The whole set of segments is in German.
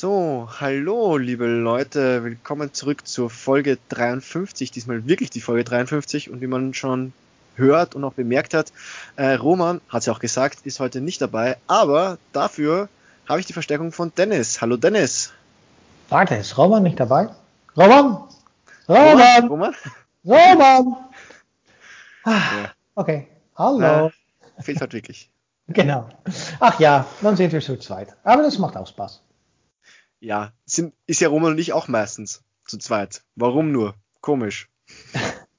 So, hallo liebe Leute, willkommen zurück zur Folge 53, diesmal wirklich die Folge 53 und wie man schon hört und auch bemerkt hat, äh, Roman, hat sie auch gesagt, ist heute nicht dabei, aber dafür habe ich die Verstärkung von Dennis. Hallo Dennis. Warte, ist Roman nicht dabei? Roman! Roman! Roman! Roman! Ah, ja. Okay, hallo. Na, fehlt halt wirklich. Genau. Ach ja, dann sind wir zu zweit. Aber das macht auch Spaß. Ja, sind, ist ja Roman und ich auch meistens zu zweit. Warum nur? Komisch.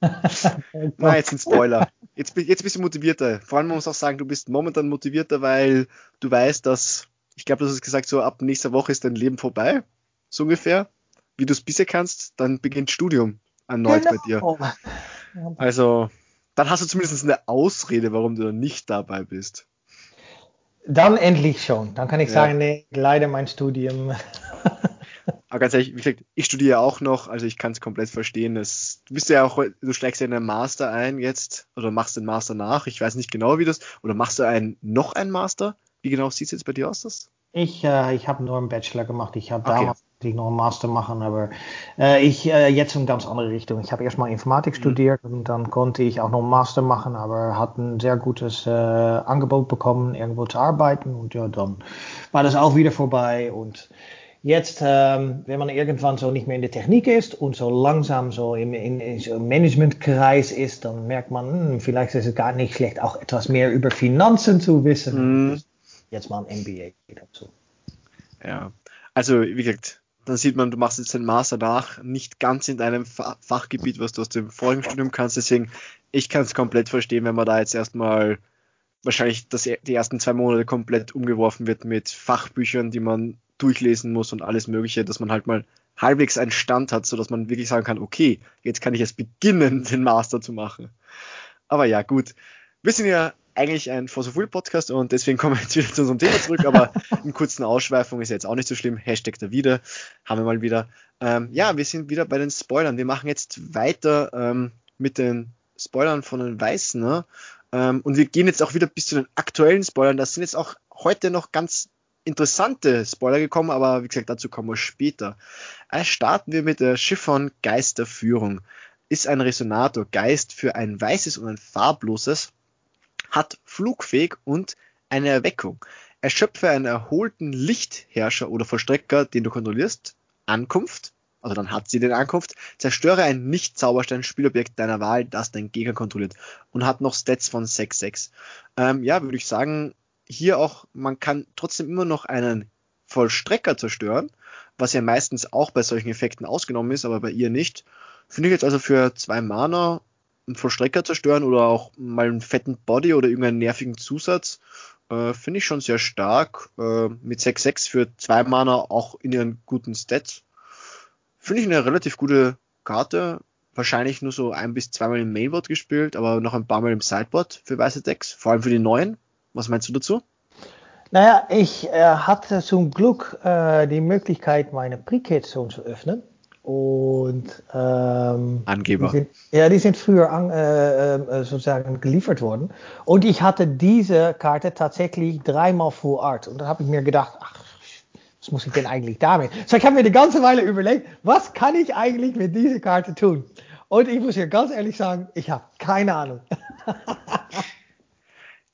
Na, jetzt ein Spoiler. Jetzt, jetzt bist du motivierter. Vor allem muss man auch sagen, du bist momentan motivierter, weil du weißt, dass, ich glaube, du hast gesagt, so ab nächster Woche ist dein Leben vorbei. So ungefähr. Wie du es bisher kannst, dann beginnt Studium erneut genau. bei dir. Also, dann hast du zumindest eine Ausrede, warum du nicht dabei bist. Dann endlich schon. Dann kann ich ja. sagen, nee, leider mein Studium. Aber ganz ehrlich, wie gesagt, ich studiere auch noch, also ich kann es komplett verstehen. Das, du bist ja auch, du steigst ja in einen Master ein jetzt oder machst den Master nach. Ich weiß nicht genau, wie das. Oder machst du einen, noch einen Master? Wie genau sieht es jetzt bei dir aus? Das? Ich, äh, ich habe nur einen Bachelor gemacht. Ich habe okay. damals ich noch einen Master machen, aber äh, ich äh, jetzt in ganz andere Richtung. Ich habe erstmal Informatik mhm. studiert und dann konnte ich auch noch einen Master machen, aber hat ein sehr gutes äh, Angebot bekommen, irgendwo zu arbeiten und ja, dann war das auch wieder vorbei und Jetzt, ähm, wenn man irgendwann so nicht mehr in der Technik ist und so langsam so im, in, in so Managementkreis ist, dann merkt man, hm, vielleicht ist es gar nicht schlecht, auch etwas mehr über Finanzen zu wissen. Mm. Jetzt mal ein MBA dazu. Ja, also wie gesagt, dann sieht man, du machst jetzt den Master nach, nicht ganz in deinem Fachgebiet, was du aus dem vorigen Studium kannst. Deswegen, ich kann es komplett verstehen, wenn man da jetzt erstmal wahrscheinlich das, die ersten zwei Monate komplett umgeworfen wird mit Fachbüchern, die man durchlesen muss und alles Mögliche, dass man halt mal halbwegs einen Stand hat, so dass man wirklich sagen kann, okay, jetzt kann ich erst beginnen, den Master zu machen. Aber ja, gut. Wir sind ja eigentlich ein For so Full Podcast und deswegen kommen wir jetzt wieder zu unserem Thema zurück, aber in kurzen Ausschweifung ist ja jetzt auch nicht so schlimm. Hashtag da wieder, haben wir mal wieder. Ähm, ja, wir sind wieder bei den Spoilern. Wir machen jetzt weiter ähm, mit den Spoilern von den Weißen. Ne? Ähm, und wir gehen jetzt auch wieder bis zu den aktuellen Spoilern. Das sind jetzt auch heute noch ganz interessante Spoiler gekommen, aber wie gesagt, dazu kommen wir später. Also starten wir mit der Chiffon Geisterführung. Ist ein Resonator Geist für ein weißes und ein farbloses, hat flugfähig und eine Erweckung. Erschöpfe einen erholten Lichtherrscher oder Vollstrecker, den du kontrollierst, Ankunft, also dann hat sie den Ankunft, zerstöre ein Nicht-Zauberstein-Spielobjekt deiner Wahl, das dein Gegner kontrolliert und hat noch Stats von 6-6. Ähm, ja, würde ich sagen, hier auch, man kann trotzdem immer noch einen Vollstrecker zerstören, was ja meistens auch bei solchen Effekten ausgenommen ist, aber bei ihr nicht. Finde ich jetzt also für zwei Mana einen Vollstrecker zerstören oder auch mal einen fetten Body oder irgendeinen nervigen Zusatz, äh, finde ich schon sehr stark. Äh, mit 6-6 für zwei Mana auch in ihren guten Stats. Finde ich eine relativ gute Karte. Wahrscheinlich nur so ein bis zweimal im Mainboard gespielt, aber noch ein paar Mal im Sideboard für weiße Decks, vor allem für die neuen. Was meinst du dazu? Naja, ich äh, hatte zum Glück äh, die Möglichkeit, meine Pre-Kit-Zone zu öffnen. Und ähm, Angeber. Die sind, ja, die sind früher an, äh, äh, sozusagen geliefert worden. Und ich hatte diese Karte tatsächlich dreimal Full Art. Und dann habe ich mir gedacht, ach, was muss ich denn eigentlich damit? So, ich habe mir die ganze Weile überlegt, was kann ich eigentlich mit dieser Karte tun? Und ich muss hier ganz ehrlich sagen, ich habe keine Ahnung.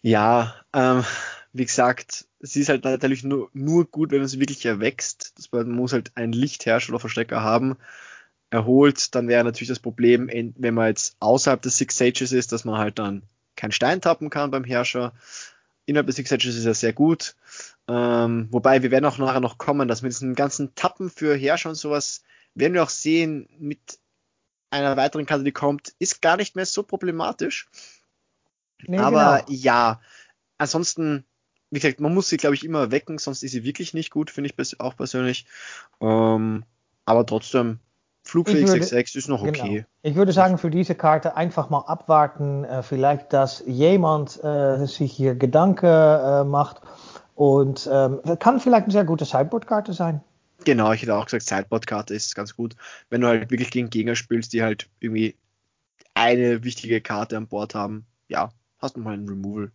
Ja, ähm, wie gesagt, sie ist halt natürlich nur, nur gut, wenn man sie wirklich erwächst. Das, man muss halt einen Lichtherrscher oder Verstecker haben. Erholt, dann wäre natürlich das Problem, wenn man jetzt außerhalb des Six Sages ist, dass man halt dann keinen Stein tappen kann beim Herrscher. Innerhalb des Six Sages ist er sehr gut. Ähm, wobei, wir werden auch nachher noch kommen, dass mit diesen ganzen Tappen für Herrscher und sowas, werden wir auch sehen, mit einer weiteren Karte, die kommt, ist gar nicht mehr so problematisch. Nee, aber genau. ja, ansonsten, wie gesagt, man muss sie, glaube ich, immer wecken, sonst ist sie wirklich nicht gut, finde ich auch persönlich. Ähm, aber trotzdem, Flugfähig 6-6 ist noch genau. okay. Genau. Ich würde sagen, für diese Karte einfach mal abwarten. Äh, vielleicht, dass jemand äh, sich hier Gedanken äh, macht. Und ähm, kann vielleicht eine sehr gute Sideboard-Karte sein. Genau, ich hätte auch gesagt, Sideboard-Karte ist ganz gut. Wenn du halt wirklich gegen Gegner spielst, die halt irgendwie eine wichtige Karte an Bord haben. Ja, hast du mal ein Removal.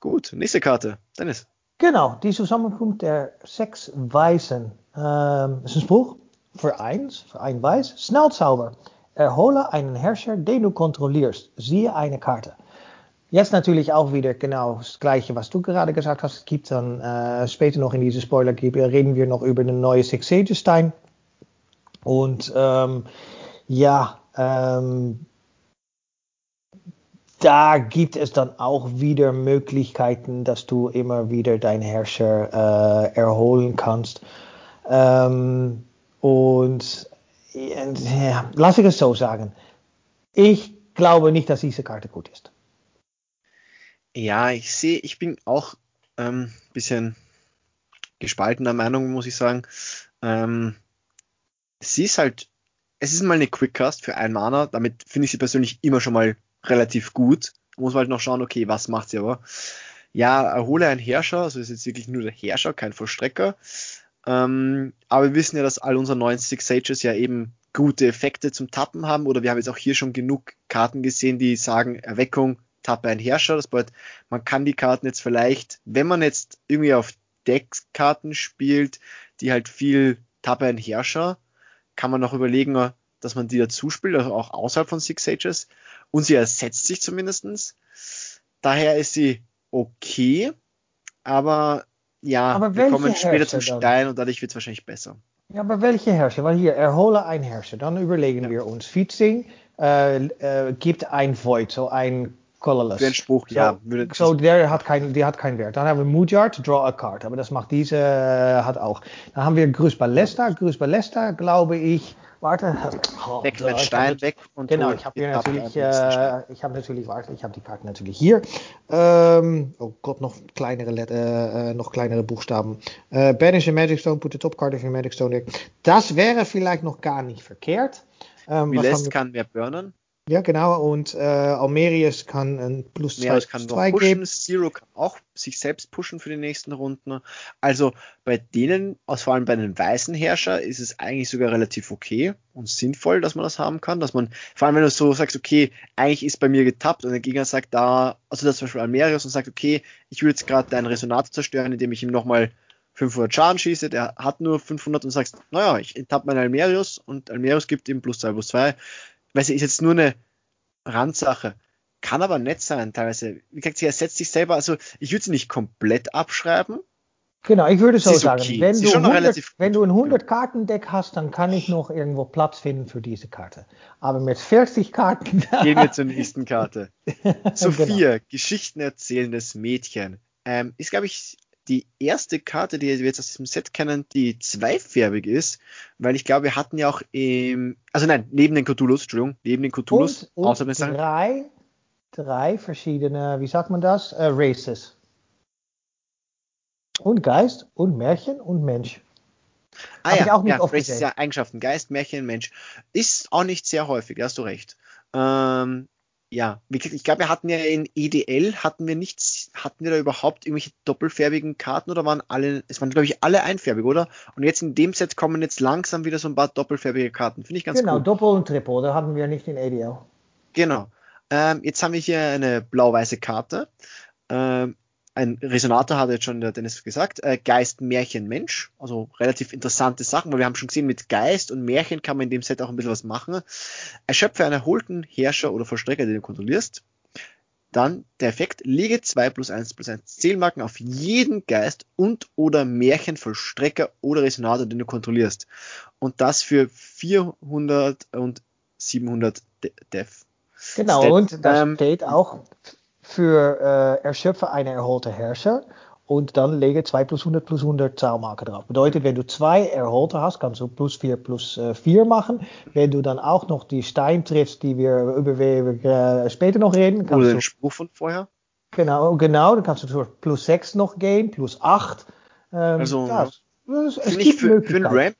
Gut, nächste Karte. Dennis. Genau, die Zusammenkunft der sechs Weisen. Ähm, ist ein Spruch für ein Weiß. Schnellzauber. Erhole einen Herrscher, den du kontrollierst. Siehe eine Karte. Jetzt natürlich auch wieder genau das Gleiche, was du gerade gesagt hast. Es gibt dann äh, später noch in diese Spoiler reden wir noch über den neue Six Sages Stein. Und ähm, ja, ähm, da gibt es dann auch wieder Möglichkeiten, dass du immer wieder deinen Herrscher äh, erholen kannst. Ähm, und ja, lass ich es so sagen. Ich glaube nicht, dass diese Karte gut ist. Ja, ich sehe, ich bin auch ein ähm, bisschen gespaltener Meinung, muss ich sagen. Ähm, sie ist halt, es ist mal eine Quickcast für einen Mana, damit finde ich sie persönlich immer schon mal relativ gut. Muss man halt noch schauen, okay, was macht sie aber? Ja, erhole einen Herrscher, also ist jetzt wirklich nur der Herrscher, kein Vollstrecker. Ähm, aber wir wissen ja, dass all unsere neuen Six Sages ja eben gute Effekte zum Tappen haben, oder wir haben jetzt auch hier schon genug Karten gesehen, die sagen, Erweckung, tappe ein Herrscher. Das bedeutet, man kann die Karten jetzt vielleicht, wenn man jetzt irgendwie auf Deckkarten spielt, die halt viel tappe ein Herrscher, kann man noch überlegen, dass man die dazu spielt, also auch außerhalb von Six Sages. Und sie ersetzt sich zumindestens. Daher ist sie okay, aber ja, aber wir kommen später zum Stein dann? und dadurch wird es wahrscheinlich besser. Ja, aber welche Herrscher? Weil hier, erhole ein Herrscher. Dann überlegen ja. wir uns. Featsing äh, äh, gibt ein Void, so ein Colorless. Für Spruch, so, ja. So, der hat, kein, der hat keinen Wert. Dann haben wir Mujard, Draw a Card. Aber das macht diese, äh, hat auch. Dann haben wir Grüß Ballesta. Grüß Ballesta, glaube ich, Warte. Oh, weg mit Stein, weg und Genau, ich habe hier natürlich, äh, ich habe natürlich, warte, ich habe die Karten natürlich hier. Ähm, oh Gott, noch kleinere, äh, äh, noch kleinere Buchstaben. Äh, Banish a Magic Stone, put the top card of your Magic Stone deck. Das wäre vielleicht noch gar nicht verkehrt. Ähm, Milest kann mehr burnen. Ja, genau. Und äh, Almerius kann ein Plus 2 kann zwei geben. Zero kann auch sich selbst pushen für die nächsten Runden. Also bei denen, also vor allem bei einem weißen Herrscher, ist es eigentlich sogar relativ okay und sinnvoll, dass man das haben kann. Dass man, vor allem wenn du so sagst, okay, eigentlich ist bei mir getappt und der Gegner sagt da, also das zum Beispiel Almerius und sagt, okay, ich will jetzt gerade deinen Resonator zerstören, indem ich ihm nochmal 500 Schaden schieße, der hat nur 500 und sagst, naja, ich tapp meinen Almerius und Almerius gibt ihm plus 2 plus 2 weil sie ist jetzt nur eine Randsache. Kann aber nett sein, teilweise. Wie gesagt, sie ersetzt sich selber, also ich würde sie nicht komplett abschreiben. Genau, ich würde so sagen, okay. wenn, du 100, wenn du ein 100-Karten-Deck hast, dann kann ich noch irgendwo Platz finden für diese Karte. Aber mit 40 Karten. Gehen wir zur nächsten Karte. Sophia, genau. Geschichten erzählendes Mädchen. Ähm, ist, glaube ich, die erste Karte, die wir jetzt aus diesem Set kennen, die zweifärbig ist, weil ich glaube, wir hatten ja auch im, also nein, neben den Cthulhus, Entschuldigung, neben den Cthulhus, und, und drei, drei verschiedene, wie sagt man das, uh, Races. Und Geist und Märchen und Mensch. Ah Hab ja, auch nicht ja, Races, ja, Eigenschaften, Geist, Märchen, Mensch. Ist auch nicht sehr häufig, hast du recht. Ähm, ja, ich glaube, wir hatten ja in EDL hatten wir nichts, hatten wir da überhaupt irgendwelche doppelfärbigen Karten oder waren alle, es waren glaube ich alle einfärbig, oder? Und jetzt in dem Set kommen jetzt langsam wieder so ein paar doppelfärbige Karten. Finde ich ganz genau, cool. Genau, Doppel und Triple, da hatten wir nicht in EDL. Genau. Ähm, jetzt haben wir hier eine blau-weiße Karte. Ähm, ein Resonator hat jetzt schon der Dennis gesagt, äh, Geist, Märchen, Mensch, also relativ interessante Sachen, weil wir haben schon gesehen, mit Geist und Märchen kann man in dem Set auch ein bisschen was machen. Erschöpfe einen erholten Herrscher oder Vollstrecker, den du kontrollierst. Dann der Effekt, lege 2 plus 1 plus 1 Zählmarken auf jeden Geist und oder Märchenvollstrecker oder Resonator, den du kontrollierst. Und das für 400 und 700 Def. Genau, Stat, und da ähm, steht auch für äh, erschöpfe eine erholte Herrscher und dann lege 2 plus 100 plus 100 Zahlmarke drauf. Bedeutet, wenn du zwei erholte hast, kannst du plus 4 plus äh, 4 machen. Wenn du dann auch noch die Stein triffst, die wir über wir, äh, später noch reden, kannst Oder den Spruch von vorher. Genau, genau, dann kannst du plus 6 noch gehen, plus 8. Ähm, also, ja, es, es gibt für, für einen Ramp,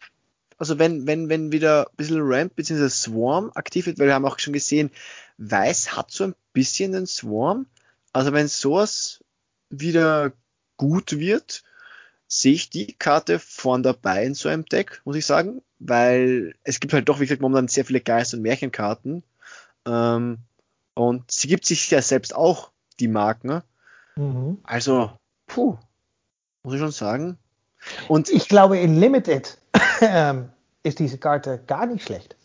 also wenn, wenn, wenn wieder ein bisschen Ramp bzw. Swarm aktiv wird, weil wir haben auch schon gesehen, Weiß hat so ein bisschen den Swarm, also wenn sowas wieder gut wird, sehe ich die Karte vorn dabei in so einem Deck, muss ich sagen, weil es gibt halt doch, wie gesagt, momentan sehr viele Geist- und Märchenkarten. Ähm, und sie gibt sich ja selbst auch die Marken. Mhm. Also, puh. Muss ich schon sagen. Und ich glaube, in Limited ähm, ist diese Karte gar nicht schlecht.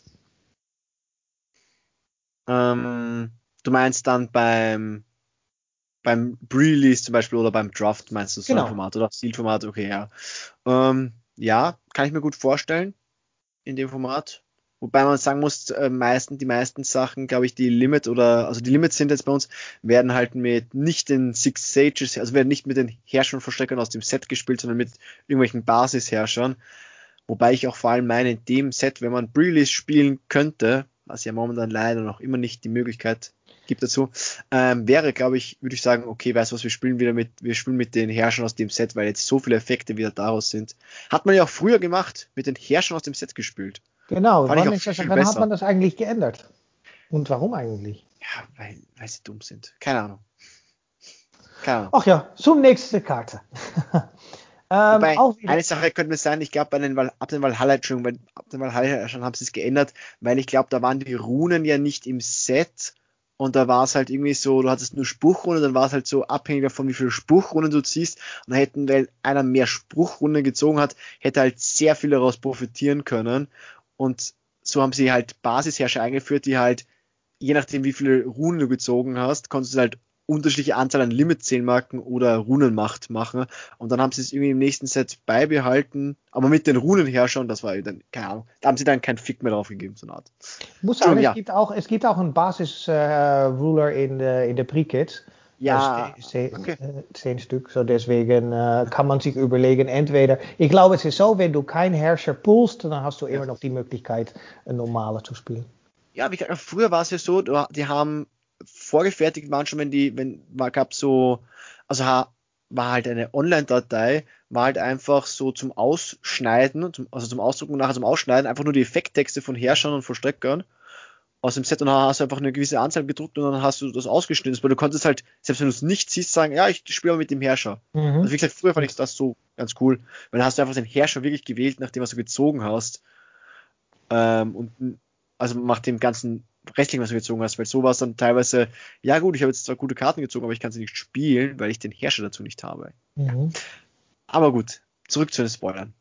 Ähm, du meinst dann beim beim Pre-Release zum Beispiel oder beim Draft meinst du so genau. ein Format oder Stilformat, okay, ja. Ähm, ja, kann ich mir gut vorstellen in dem Format. Wobei man sagen muss, äh, meisten, die meisten Sachen, glaube ich, die Limit oder, also die Limits sind jetzt bei uns, werden halt mit nicht den Six Sages, also werden nicht mit den Herrschern Versteckern aus dem Set gespielt, sondern mit irgendwelchen Basisherrschern. Wobei ich auch vor allem meine, in dem Set, wenn man Pre-Release spielen könnte, was ja momentan leider noch immer nicht die Möglichkeit gibt dazu, ähm, wäre, glaube ich, würde ich sagen, okay, weißt du was, wir spielen wieder mit, wir spielen mit den Herrschern aus dem Set, weil jetzt so viele Effekte wieder daraus sind. Hat man ja auch früher gemacht, mit den Herrschern aus dem Set gespielt. Genau, wann, das, wann hat man das eigentlich geändert? Und warum eigentlich? Ja, weil, weil sie dumm sind. Keine Ahnung. Keine Ahnung. Ach ja, zum nächsten Karte. ähm, eine Sache könnte mir sein, ich glaube, bei den, ab den Valhalla, schon, ab den Valhalla schon haben sie es geändert, weil ich glaube, da waren die Runen ja nicht im Set und da war es halt irgendwie so, du hattest nur Spruchrunden, dann war es halt so abhängig davon, wie viele Spruchrunden du ziehst. Und dann hätten, weil einer mehr Spruchrunden gezogen hat, hätte halt sehr viel daraus profitieren können. Und so haben sie halt Basisherrscher eingeführt, die halt, je nachdem wie viele Runen du gezogen hast, konntest du halt unterschiedliche Anzahl an Limit-Zählmarken oder Runenmacht machen. Und dann haben sie es irgendwie im nächsten Set beibehalten, aber mit den Runenherrschern, das war dann, keine Ahnung, da haben sie dann kein Fick mehr drauf gegeben, so eine Art. Muss sagen, ja. es, gibt auch, es gibt auch einen Basis-Ruler äh, in der in de Pre-Kit. Ja, zehn, okay. zehn Stück. So deswegen äh, kann man sich überlegen, entweder, ich glaube, es ist so, wenn du keinen Herrscher pulst, dann hast du immer noch die Möglichkeit, ein normale zu spielen. Ja, wie gesagt, früher war es ja so, die haben vorgefertigt waren schon, wenn die, wenn man gab so, also war halt eine Online-Datei, war halt einfach so zum Ausschneiden, zum, also zum Ausdrucken und nachher zum Ausschneiden, einfach nur die Effekttexte von Herrschern und Vollstreckern aus dem Set und dann hast du einfach eine gewisse Anzahl gedruckt und dann hast du das ausgeschnitten. Weil du konntest halt, selbst wenn du es nicht siehst, sagen, ja, ich spiele mit dem Herrscher. Mhm. Also wie gesagt, früher fand ich das so ganz cool, weil dann hast du einfach den Herrscher wirklich gewählt, nachdem was du gezogen hast. Ähm, und also macht dem ganzen Wrestling, was du gezogen hast, weil so war es dann teilweise, ja gut, ich habe jetzt zwar gute Karten gezogen, aber ich kann sie nicht spielen, weil ich den Herrscher dazu nicht habe. Mhm. Aber gut, zurück zu den Spoilern.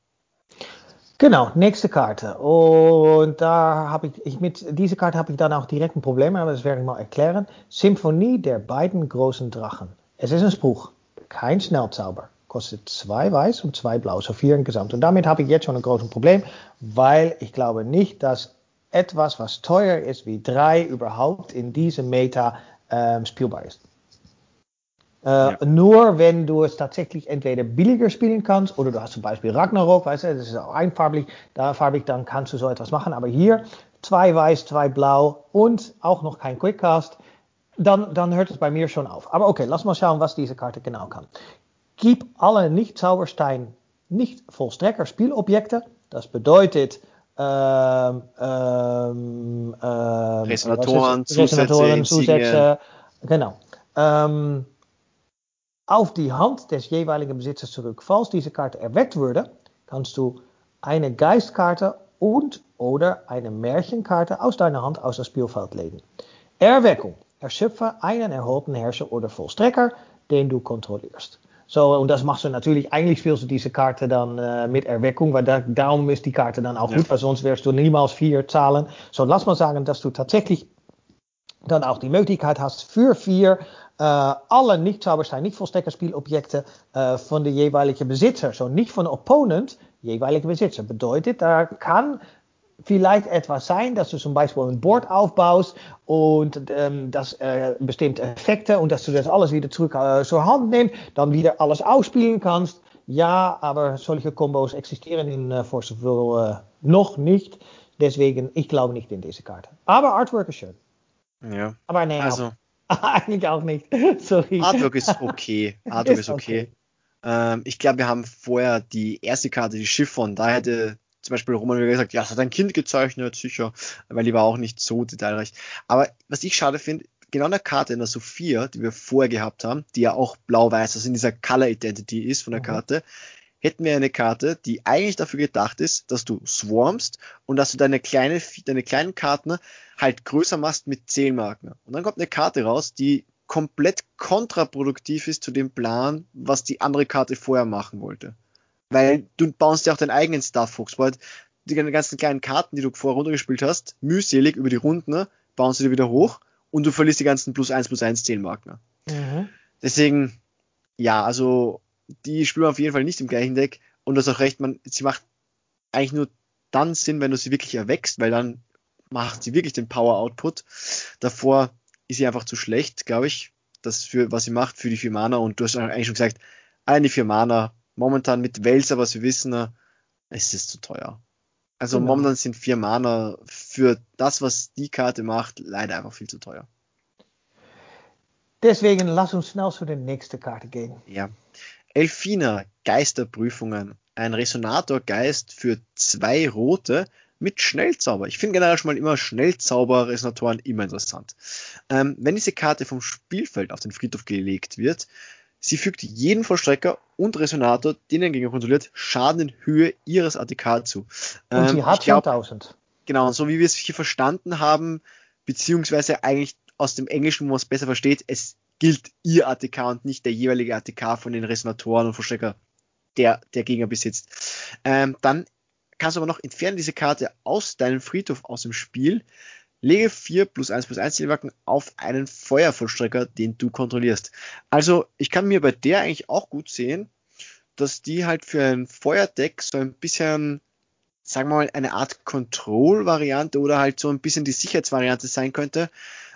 Genau, nächste Karte. Und da habe ich, ich, mit dieser Karte habe ich dann auch direkt ein Problem, aber das werde ich mal erklären. Symphonie der beiden großen Drachen. Es ist ein Spruch, kein Schnellzauber. Kostet zwei weiß und zwei blau, so vier insgesamt. Und damit habe ich jetzt schon ein großes Problem, weil ich glaube nicht, dass etwas, was teuer ist wie drei, überhaupt in diesem Meta ähm, spielbar ist. Äh, ja. Nur wenn du es tatsächlich entweder billiger spielen kannst oder du hast zum Beispiel Ragnarok, weißt du, das ist auch einfarbig, da farbig, dann kannst du so etwas machen. Aber hier zwei weiß, zwei blau und auch noch kein Quickcast, dann, dann hört es bei mir schon auf. Aber okay, lass mal schauen, was diese Karte genau kann. Gib alle Nicht-Zauberstein, nicht-Vollstrecker Spielobjekte. Das bedeutet, ähm, ähm, ähm, Resonatoren, Resonatoren Zusätze, genau, ähm, auf die Hand des jeweiligen Besitzers zurück. Falls diese Karte erweckt würde, kannst du eine Geistkarte und oder eine Märchenkarte aus deiner Hand aus das Spielfeld legen. Erweckung. Erschöpfe einen erholten Herrscher oder Vollstrecker, den du kontrollierst. So, und das machst du natürlich, eigentlich spielst du diese Karte dann äh, mit Erweckung, weil da, darum ist die Karte dann auch ja. gut, weil sonst wirst du niemals vier zahlen. So, lass mal sagen, dass du tatsächlich dann auch die Möglichkeit hast, für vier äh, alle nicht Zauberstein, nicht Vollsteckerspielobjekte äh, von der jeweiligen Besitzer, so nicht von Opponent, jeweilige Besitzer. Bedeutet, da kann vielleicht etwas sein, dass du zum Beispiel ein Board aufbaust und ähm, das äh, bestimmte Effekte und dass du das alles wieder zurück äh, zur Hand nimmst, dann wieder alles ausspielen kannst. Ja, aber solche Combos existieren in äh, Force of Will äh, noch nicht. Deswegen, ich glaube nicht in diese Karte. Aber Artwork ist schön. Ja. Aber nee, also. eigentlich auch nicht. Sorry. Artwork ist okay. Artwork ist, okay. okay. Ähm, ich glaube, wir haben vorher die erste Karte, die Chiffon, da hätte zum Beispiel Roman wieder gesagt, ja, das hat ein Kind gezeichnet, sicher, weil die war auch nicht so detailreich. Aber was ich schade finde, genau in der Karte in der Sophia, die wir vorher gehabt haben, die ja auch blau-weiß, also in dieser Color Identity ist von der mhm. Karte, hätten wir eine Karte, die eigentlich dafür gedacht ist, dass du swarmst und dass du deine, kleine, deine kleinen Karten halt größer machst mit Zählmarken. Und dann kommt eine Karte raus, die komplett kontraproduktiv ist zu dem Plan, was die andere Karte vorher machen wollte. Weil du baust ja auch deinen eigenen Starfox, weil die ganzen kleinen Karten, die du vorher runtergespielt hast, mühselig über die Runden, ne, baust du dir wieder hoch und du verlierst die ganzen plus 1 plus 1 Zählmarken. Mhm. Deswegen, ja, also die spielen auf jeden Fall nicht im gleichen Deck und du hast auch recht, man, sie macht eigentlich nur dann Sinn, wenn du sie wirklich erwächst, weil dann macht sie wirklich den Power Output. Davor ist sie einfach zu schlecht, glaube ich, das für was sie macht für die vier Mana und du hast eigentlich schon gesagt, allein die vier Mana momentan mit Welser, was wir wissen, es ist zu teuer. Also genau. momentan sind vier Mana für das, was die Karte macht, leider einfach viel zu teuer. Deswegen lass uns schnell zu der nächsten Karte gehen. Ja. Elfina, Geisterprüfungen. Ein Resonatorgeist für zwei rote mit Schnellzauber. Ich finde generell schon mal immer Schnellzauber-Resonatoren immer interessant. Ähm, wenn diese Karte vom Spielfeld auf den Friedhof gelegt wird, Sie fügt jedem Vollstrecker und Resonator, den er Gegner kontrolliert, Schaden in Höhe ihres ATK zu. Und ähm, sie hat glaub, 1000. Genau, so wie wir es hier verstanden haben, beziehungsweise eigentlich aus dem Englischen, wo man es besser versteht, es gilt ihr ATK und nicht der jeweilige ATK von den Resonatoren und Vollstrecker, der der Gegner besitzt. Ähm, dann kannst du aber noch entfernen diese Karte aus deinem Friedhof aus dem Spiel Lege 4 plus 1 plus 1 Zielmarken auf einen Feuervollstrecker, den du kontrollierst. Also ich kann mir bei der eigentlich auch gut sehen, dass die halt für ein Feuerdeck so ein bisschen, sagen wir mal, eine Art Control-Variante oder halt so ein bisschen die Sicherheitsvariante sein könnte.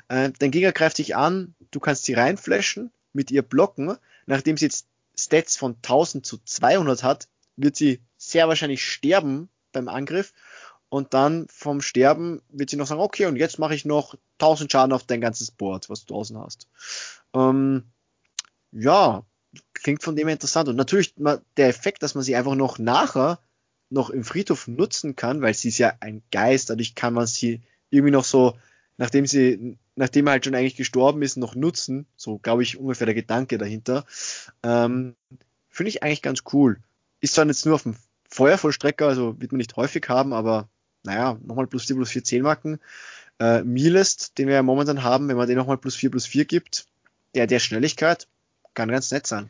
Äh, dein Gegner greift dich an, du kannst sie reinflashen, mit ihr blocken. Nachdem sie jetzt Stats von 1000 zu 200 hat, wird sie sehr wahrscheinlich sterben beim Angriff und dann vom Sterben wird sie noch sagen, okay, und jetzt mache ich noch 1000 Schaden auf dein ganzes Board, was du draußen hast. Ähm, ja, klingt von dem her interessant. Und natürlich der Effekt, dass man sie einfach noch nachher noch im Friedhof nutzen kann, weil sie ist ja ein Geist, dadurch kann man sie irgendwie noch so, nachdem sie, nachdem er halt schon eigentlich gestorben ist, noch nutzen. So glaube ich ungefähr der Gedanke dahinter. Ähm, Finde ich eigentlich ganz cool. Ist zwar jetzt nur auf dem Feuervollstrecker, also wird man nicht häufig haben, aber naja, nochmal plus 4 plus 4 10 Marken. Äh, Milest, den wir ja momentan haben, wenn man den nochmal plus 4 plus 4 gibt, der der Schnelligkeit kann ganz nett sein.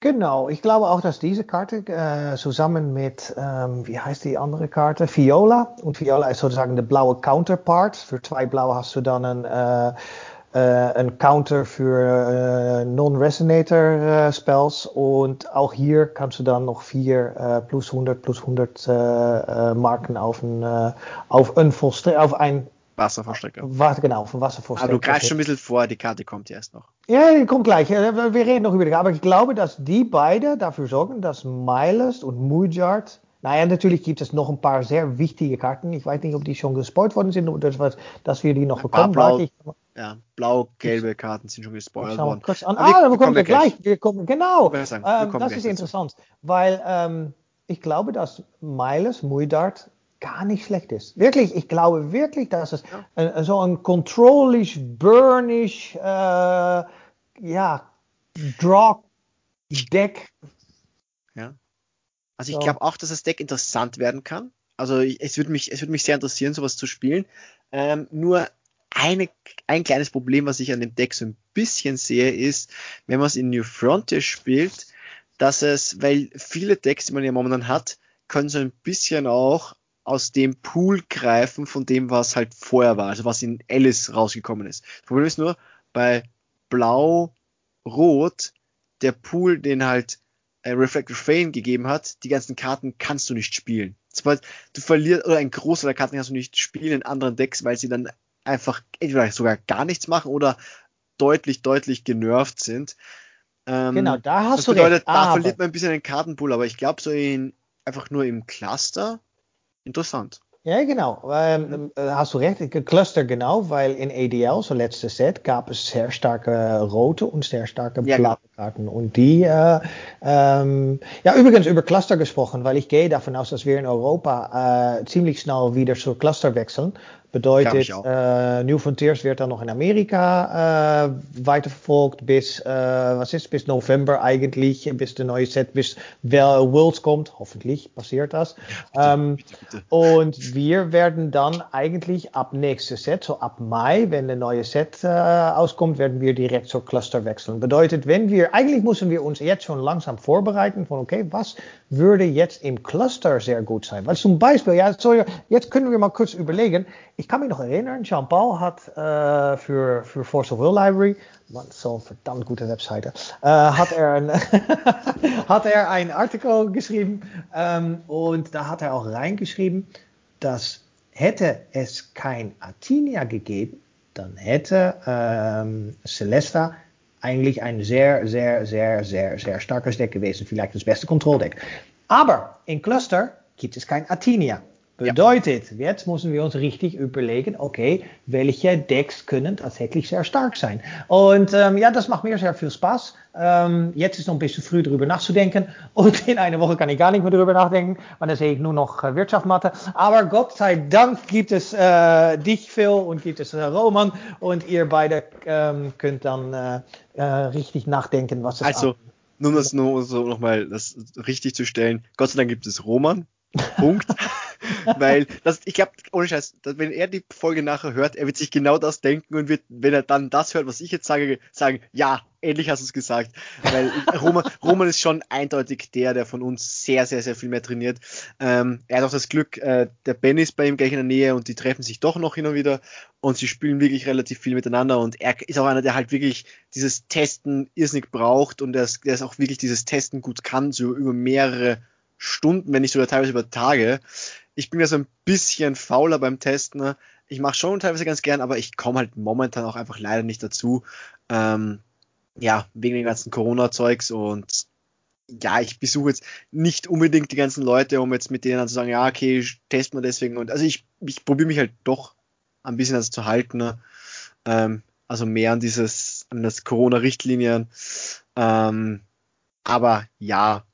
Genau, ich glaube auch, dass diese Karte äh, zusammen mit, ähm, wie heißt die andere Karte? Viola. Und Viola ist sozusagen der blaue Counterpart. Für zwei blaue hast du dann ein äh, äh, ein Counter für äh, Non-Resonator äh, Spells und auch hier kannst du dann noch vier äh, plus 100 plus 100 äh, Marken auf ein, auf ein, Vollstre auf ein Wasserverstecker. Warte, genau, von Wasserverstecker. Aber du greifst schon ein bisschen vor, die Karte kommt ja erst noch. Ja, die kommt gleich. Wir reden noch über die. Aber ich glaube, dass die beide dafür sorgen, dass Miles und Mujard naja, natürlich gibt es noch ein paar sehr wichtige Karten. Ich weiß nicht, ob die schon gespoilt worden sind oder dass, wir die noch bekommen. Blau, ja, blau-gelbe Karten sind schon gespoilt worden. Kurz an. Ah, dann kommen wir gleich. Wir kommen, genau. Wir sagen, ähm, das ist interessant, weil ähm, ich glaube, dass Miles Muidart gar nicht schlecht ist. Wirklich, ich glaube wirklich, dass es ja. äh, so ein controlish, burnish, äh, ja, Draw Deck ja. Also ich ja. glaube auch, dass das Deck interessant werden kann. Also es würde mich, es würde mich sehr interessieren, sowas zu spielen. Ähm, nur eine, ein kleines Problem, was ich an dem Deck so ein bisschen sehe, ist, wenn man es in New Frontier spielt, dass es, weil viele Decks, die man ja momentan hat, können so ein bisschen auch aus dem Pool greifen von dem, was halt vorher war, also was in Alice rausgekommen ist. Das Problem ist nur, bei Blau-Rot, der Pool, den halt äh, Reflective Fane gegeben hat, die ganzen Karten kannst du nicht spielen. Sobald du verlierst, oder ein Großteil der Karten kannst du nicht spielen in anderen Decks, weil sie dann einfach entweder sogar gar nichts machen oder deutlich, deutlich genervt sind. Ähm, genau, da hast du bedeutet, recht. Da aber. verliert man ein bisschen den Kartenpool, aber ich glaube so in, einfach nur im Cluster interessant. Ja, genau. Ähm, äh, hast du recht, Cluster genau, weil in ADL, so letzte Set, gab es sehr starke rote und sehr starke ja, blaue genau. Karten. Und die, äh, ähm, ja, übrigens über Cluster gesprochen, weil ich gehe davon aus, dass wir in Europa äh, ziemlich schnell wieder zur Cluster wechseln. Bedeutet, äh, New Frontiers wird dann noch in Amerika äh, weiterverfolgt bis, äh, was ist, bis November eigentlich, bis der neue Set, bis Worlds kommt. Hoffentlich passiert das. Ja, bitte, ähm, bitte, bitte. Und wir werden dann eigentlich ab nächstes Set, so ab Mai, wenn der neue Set äh, auskommt, werden wir direkt zur Cluster wechseln. Bedeutet, wenn wir, eigentlich müssen wir uns jetzt schon langsam vorbereiten von, okay, was würde jetzt im Cluster sehr gut sein? Weil zum Beispiel, ja, sorry, jetzt können wir mal kurz überlegen, ich kann mich noch erinnern, Jean-Paul hat äh, für, für Force of Will Library, man, so verdammt gute Webseite, äh, hat, er ein hat er ein Artikel geschrieben ähm, und da hat er auch reingeschrieben, dass hätte es kein Atinia gegeben, dann hätte ähm, Celesta eigentlich ein sehr, sehr, sehr, sehr, sehr starkes Deck gewesen. Vielleicht das beste Kontrolldeck. Aber in Cluster gibt es kein Atinia. Bedeutet, ja. jetzt müssen wir uns richtig überlegen, okay, welche Decks können tatsächlich sehr stark sein. Und ähm, ja, das macht mir sehr viel Spaß. Ähm, jetzt ist noch ein bisschen früh darüber nachzudenken. Und in einer Woche kann ich gar nicht mehr darüber nachdenken, weil dann sehe ich nur noch äh, Wirtschaftsmathe. Aber Gott sei Dank gibt es äh, dich, Phil, und gibt es äh, Roman. Und ihr beide ähm, könnt dann äh, äh, richtig nachdenken, was es ist. Also, nur das nur so nochmal das richtig zu stellen. Gott sei Dank gibt es Roman. Punkt. Weil das, ich glaube, ohne Scheiß, wenn er die Folge nachher hört, er wird sich genau das denken und wird, wenn er dann das hört, was ich jetzt sage, sagen, ja, endlich hast du es gesagt. Weil Roman, Roman ist schon eindeutig der, der von uns sehr, sehr, sehr viel mehr trainiert. Ähm, er hat auch das Glück, äh, der Ben ist bei ihm gleich in der Nähe und die treffen sich doch noch hin und wieder und sie spielen wirklich relativ viel miteinander und er ist auch einer, der halt wirklich dieses Testen irrsinnig braucht und der ist, der ist auch wirklich dieses Testen gut kann, so über mehrere Stunden, wenn nicht sogar teilweise über Tage. Ich bin ja so ein bisschen fauler beim Testen. Ne? Ich mache schon teilweise ganz gern, aber ich komme halt momentan auch einfach leider nicht dazu. Ähm, ja, wegen dem ganzen Corona-Zeugs und ja, ich besuche jetzt nicht unbedingt die ganzen Leute, um jetzt mit denen dann zu sagen, ja, okay, testen wir deswegen. Und also ich, ich probiere mich halt doch ein bisschen das zu halten. Ne? Ähm, also mehr an dieses, an das Corona-Richtlinien. Ähm, aber ja,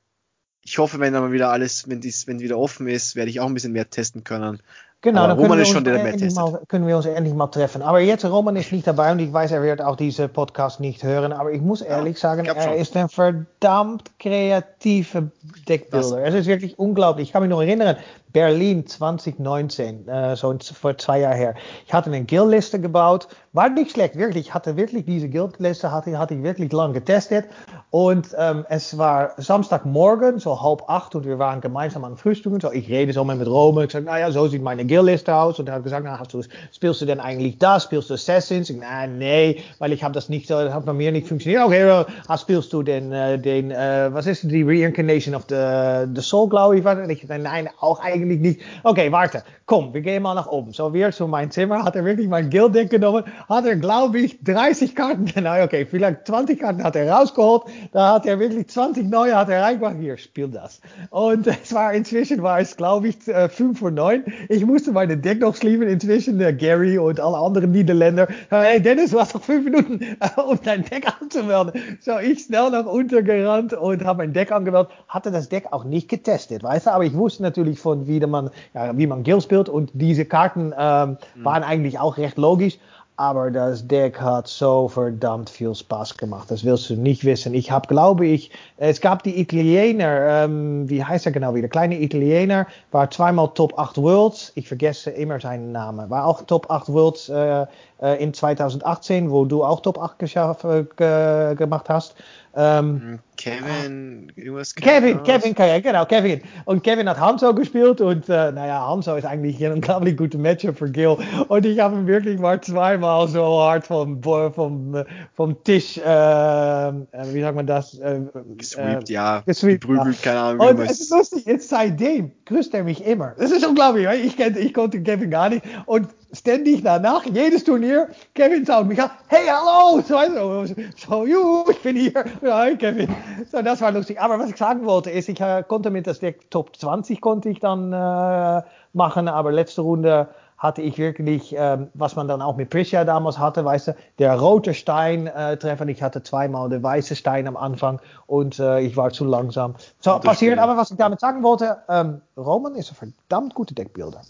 ich hoffe, wenn dann wieder alles, wenn dies, wenn wieder offen ist, werde ich auch ein bisschen mehr testen können. Genau, Aber dann Roman ist schon der, der mehr testet. Mal, können wir uns endlich mal treffen. Aber jetzt, Roman ist nicht dabei und ich weiß, er wird auch diese Podcast nicht hören. Aber ich muss ehrlich ja, sagen, er ist ein verdammt kreativer Deckbilder. Es ist wirklich unglaublich. Ich kann mich noch erinnern, Berlin 2019, äh, so vor zwei her. Ich hatte eine Guildliste gebaut, war nicht schlecht, wirklich. Ich hatte wirklich diese Guildliste, hatte, hatte ich wirklich lang getestet. Und ähm, es war Samstagmorgen, so halb acht, und wir waren gemeinsam an Frühstücken. So, ich rede so mal mit Rome. Ich sage, naja, so sieht meine Guildliste aus. Und er hat gesagt, na, hast du, spielst du denn eigentlich das? Spielst du Assassins? Ich, na, nee, weil ich habe das nicht, das hat bei mir nicht funktioniert. Okay, uh, spielst du den, den uh, was ist die Reincarnation of the, the Soul, glaube ich? ich nein, auch eigentlich eigentlich nicht. Okay, warte, komm, wir gehen mal nach oben. So, wir zu meinem Zimmer, hat er wirklich mein Guild-Deck genommen, hat er, glaube ich, 30 Karten, nein, okay, vielleicht 20 Karten hat er rausgeholt, da hat er wirklich 20 neue, hat er reingemacht, hier, spiel das. Und es war, inzwischen war es, glaube ich, 5 äh, vor 9. Ich musste meine Deck noch schlieven, inzwischen, der Gary und alle anderen Niederländer. Hey, Dennis, du hast noch 5 Minuten, um dein Deck anzumelden. So, ich schnell noch untergerannt und habe mein Deck angemeldet, hatte das Deck auch nicht getestet, weißt du, aber ich wusste natürlich von, wie man, ja, wie man Guild spielt und diese Karten ähm, mhm. waren eigentlich auch recht logisch. Aber das Deck hat so verdammt viel Spaß gemacht. Das willst du nicht wissen. Ich habe, glaube ich, es gab die Italiener, ähm, wie heißt er genau wieder? Kleine Italiener, war zweimal Top 8 Worlds. Ich vergesse immer seinen Namen. War auch Top 8 Worlds äh, äh, in 2018, wo du auch Top 8 geschafft, äh, gemacht hast. Ähm, Kevin, irgendwas Kevin, Kevin, Kevin, genau, Kevin. Und Kevin hat Hanzo gespielt und äh, naja, Hanzo ist eigentlich ein unglaublich guter Matchup für Gil. Und ich habe ihn wirklich mal zweimal so hart vom, vom, vom Tisch, äh, wie sagt man das? Äh, gesweept, ja. Gesweept, ja. keine Ahnung. Und es ist lustig, jetzt seitdem grüßt er mich immer. Das ist unglaublich, ich, kannte, ich konnte Kevin gar nicht. Und ständig danach, jedes Turnier, Kevin schaut mich an, hey, hallo, so, so, so, juhu, ich bin hier, ja, hi Kevin. So, das war lustig. Aber was ich sagen wollte, ist, ich äh, konnte mit das Deck Top 20 konnte ich dann äh, machen, aber letzte Runde hatte ich wirklich, ähm, was man dann auch mit Prisha damals hatte, weißt du, der rote Stein äh, treffen. Ich hatte zweimal den weißen Stein am Anfang und äh, ich war zu langsam. So passiert, aber was ich damit sagen wollte, ähm, Roman ist ein verdammt guter Deckbilder.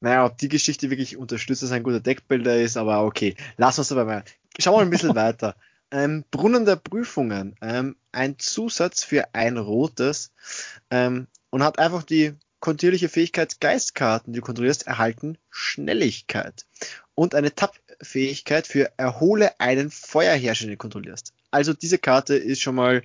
Naja, ob die Geschichte wirklich unterstützt, dass er ein guter Deckbilder ist, aber okay, lass uns dabei mal. Schauen wir ein bisschen weiter. Ähm, Brunnen der Prüfungen. Ähm, ein Zusatz für ein rotes ähm, und hat einfach die kontinuierliche Fähigkeit Geistkarten, die du kontrollierst, erhalten Schnelligkeit. Und eine Tab-Fähigkeit für Erhole einen Feuerherrscher, den du kontrollierst. Also diese Karte ist schon mal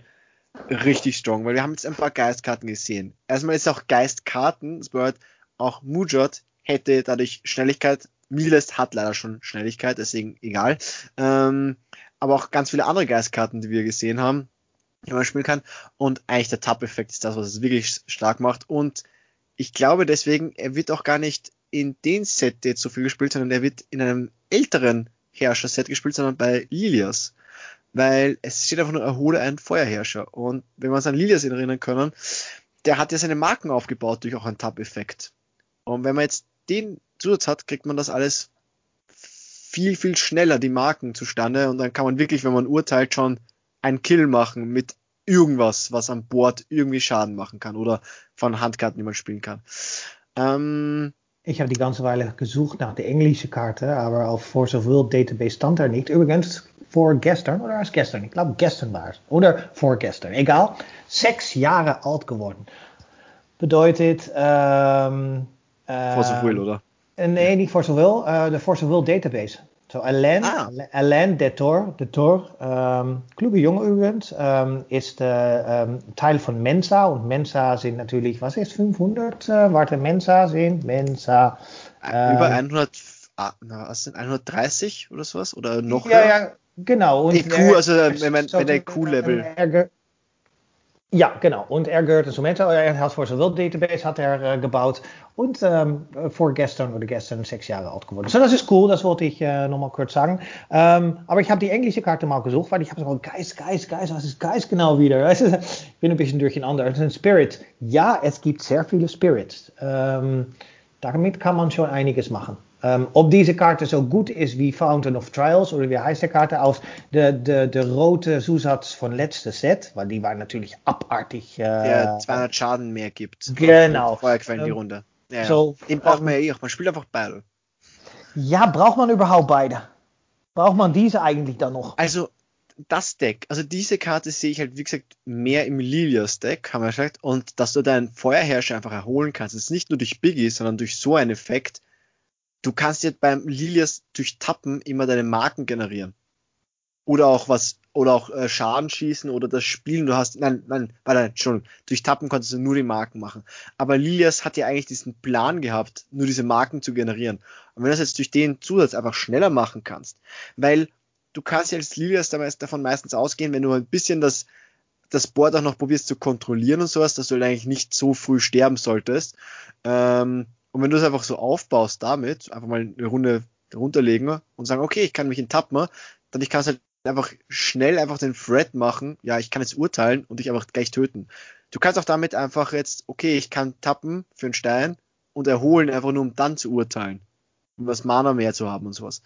richtig strong, weil wir haben jetzt ein paar Geistkarten gesehen. Erstmal ist auch Geistkarten, das bedeutet auch Mujot hätte dadurch Schnelligkeit. Miles hat leider schon Schnelligkeit, deswegen egal. Ähm, aber auch ganz viele andere Geistkarten, die wir gesehen haben, die man spielen kann. Und eigentlich der Tap-Effekt ist das, was es wirklich stark macht. Und ich glaube deswegen, er wird auch gar nicht in den Set jetzt so viel gespielt, sondern er wird in einem älteren Herrscher-Set gespielt, sondern bei Lilias. Weil es steht einfach nur, erhole einen Feuerherrscher. Und wenn wir uns an Lilias erinnern können, der hat ja seine Marken aufgebaut durch auch einen Tap-Effekt. Und wenn man jetzt den Zusatz hat, kriegt man das alles viel, viel schneller, die Marken zustande. Und dann kann man wirklich, wenn man urteilt, schon einen Kill machen mit irgendwas, was am Board irgendwie Schaden machen kann oder von Handkarten, die man spielen kann. Ähm, ich habe die ganze Weile gesucht nach der englische Karte, aber auf Force of Will Database stand er nicht. Übrigens, vorgestern, oder was gestern? Ich glaube, gestern war es. Oder vorgestern, egal. Sechs Jahre alt geworden. Bedeutet, ähm, Force of Will, oder? Eh, nee, niet Force of Will. Uh, de of Will database. Zo, Alain, ah. Alain de Tor, de Tor ähm, kluge Junge übrigens, ähm, ist äh, ähm, Teil von Mensa und Mensa sind natürlich, was ist 500? Äh, warte, Mensa sind Mensa. Äh, Über 100, ah, na, was sind 130 oder sowas? Oder noch Ja, höher? ja, genau. Und EQ, also wenn, man, wenn der Q-Level. Ja, genau. Und er gehört zum Meta, er hat sein World Database hat er äh, gebaut und ähm, vorgestern oder gestern sechs Jahre alt geworden. So, das ist cool, das wollte ich äh, nochmal kurz sagen. Ähm, aber ich habe die englische Karte mal gesucht, weil ich habe so, Geist, Geist, Geist, was ist Geist genau wieder? ich bin ein bisschen durcheinander. Es ist ein Spirit. Ja, es gibt sehr viele Spirits. Ähm, damit kann man schon einiges machen. Um, ob diese Karte so gut ist wie Fountain of Trials oder wie heißt die Karte aus de, de, de rote Zusatz von letzter Set, weil die war natürlich abartig. Äh, Der 200 Schaden mehr gibt. Genau. Feuerquellen die ähm, Runde. Ja, so, Den braucht man ja eh auch. Man spielt einfach beide. Ja, braucht man überhaupt beide? Braucht man diese eigentlich dann noch? Also, das Deck, also diese Karte sehe ich halt, wie gesagt, mehr im Lilias Deck, haben wir gesagt, und dass du deinen Feuerherrscher einfach erholen kannst. Es ist nicht nur durch Biggie, sondern durch so einen Effekt du kannst jetzt beim Lilias durch Tappen immer deine Marken generieren. Oder auch was, oder auch äh, Schaden schießen oder das Spielen. Du hast, nein, nein, warte, Entschuldigung, durch Tappen konntest du nur die Marken machen. Aber Lilias hat ja eigentlich diesen Plan gehabt, nur diese Marken zu generieren. Und wenn du das jetzt durch den Zusatz einfach schneller machen kannst, weil du kannst ja als Lilias davon meistens ausgehen, wenn du ein bisschen das, das Board auch noch probierst zu kontrollieren und sowas, dass du halt eigentlich nicht so früh sterben solltest. Ähm, und wenn du es einfach so aufbaust damit, einfach mal eine Runde runterlegen und sagen, okay, ich kann mich enttappen, dann ich kann es halt einfach schnell einfach den Thread machen, ja, ich kann jetzt urteilen und dich einfach gleich töten. Du kannst auch damit einfach jetzt, okay, ich kann tappen für einen Stein und erholen, einfach nur um dann zu urteilen. Um das Mana mehr zu haben und sowas.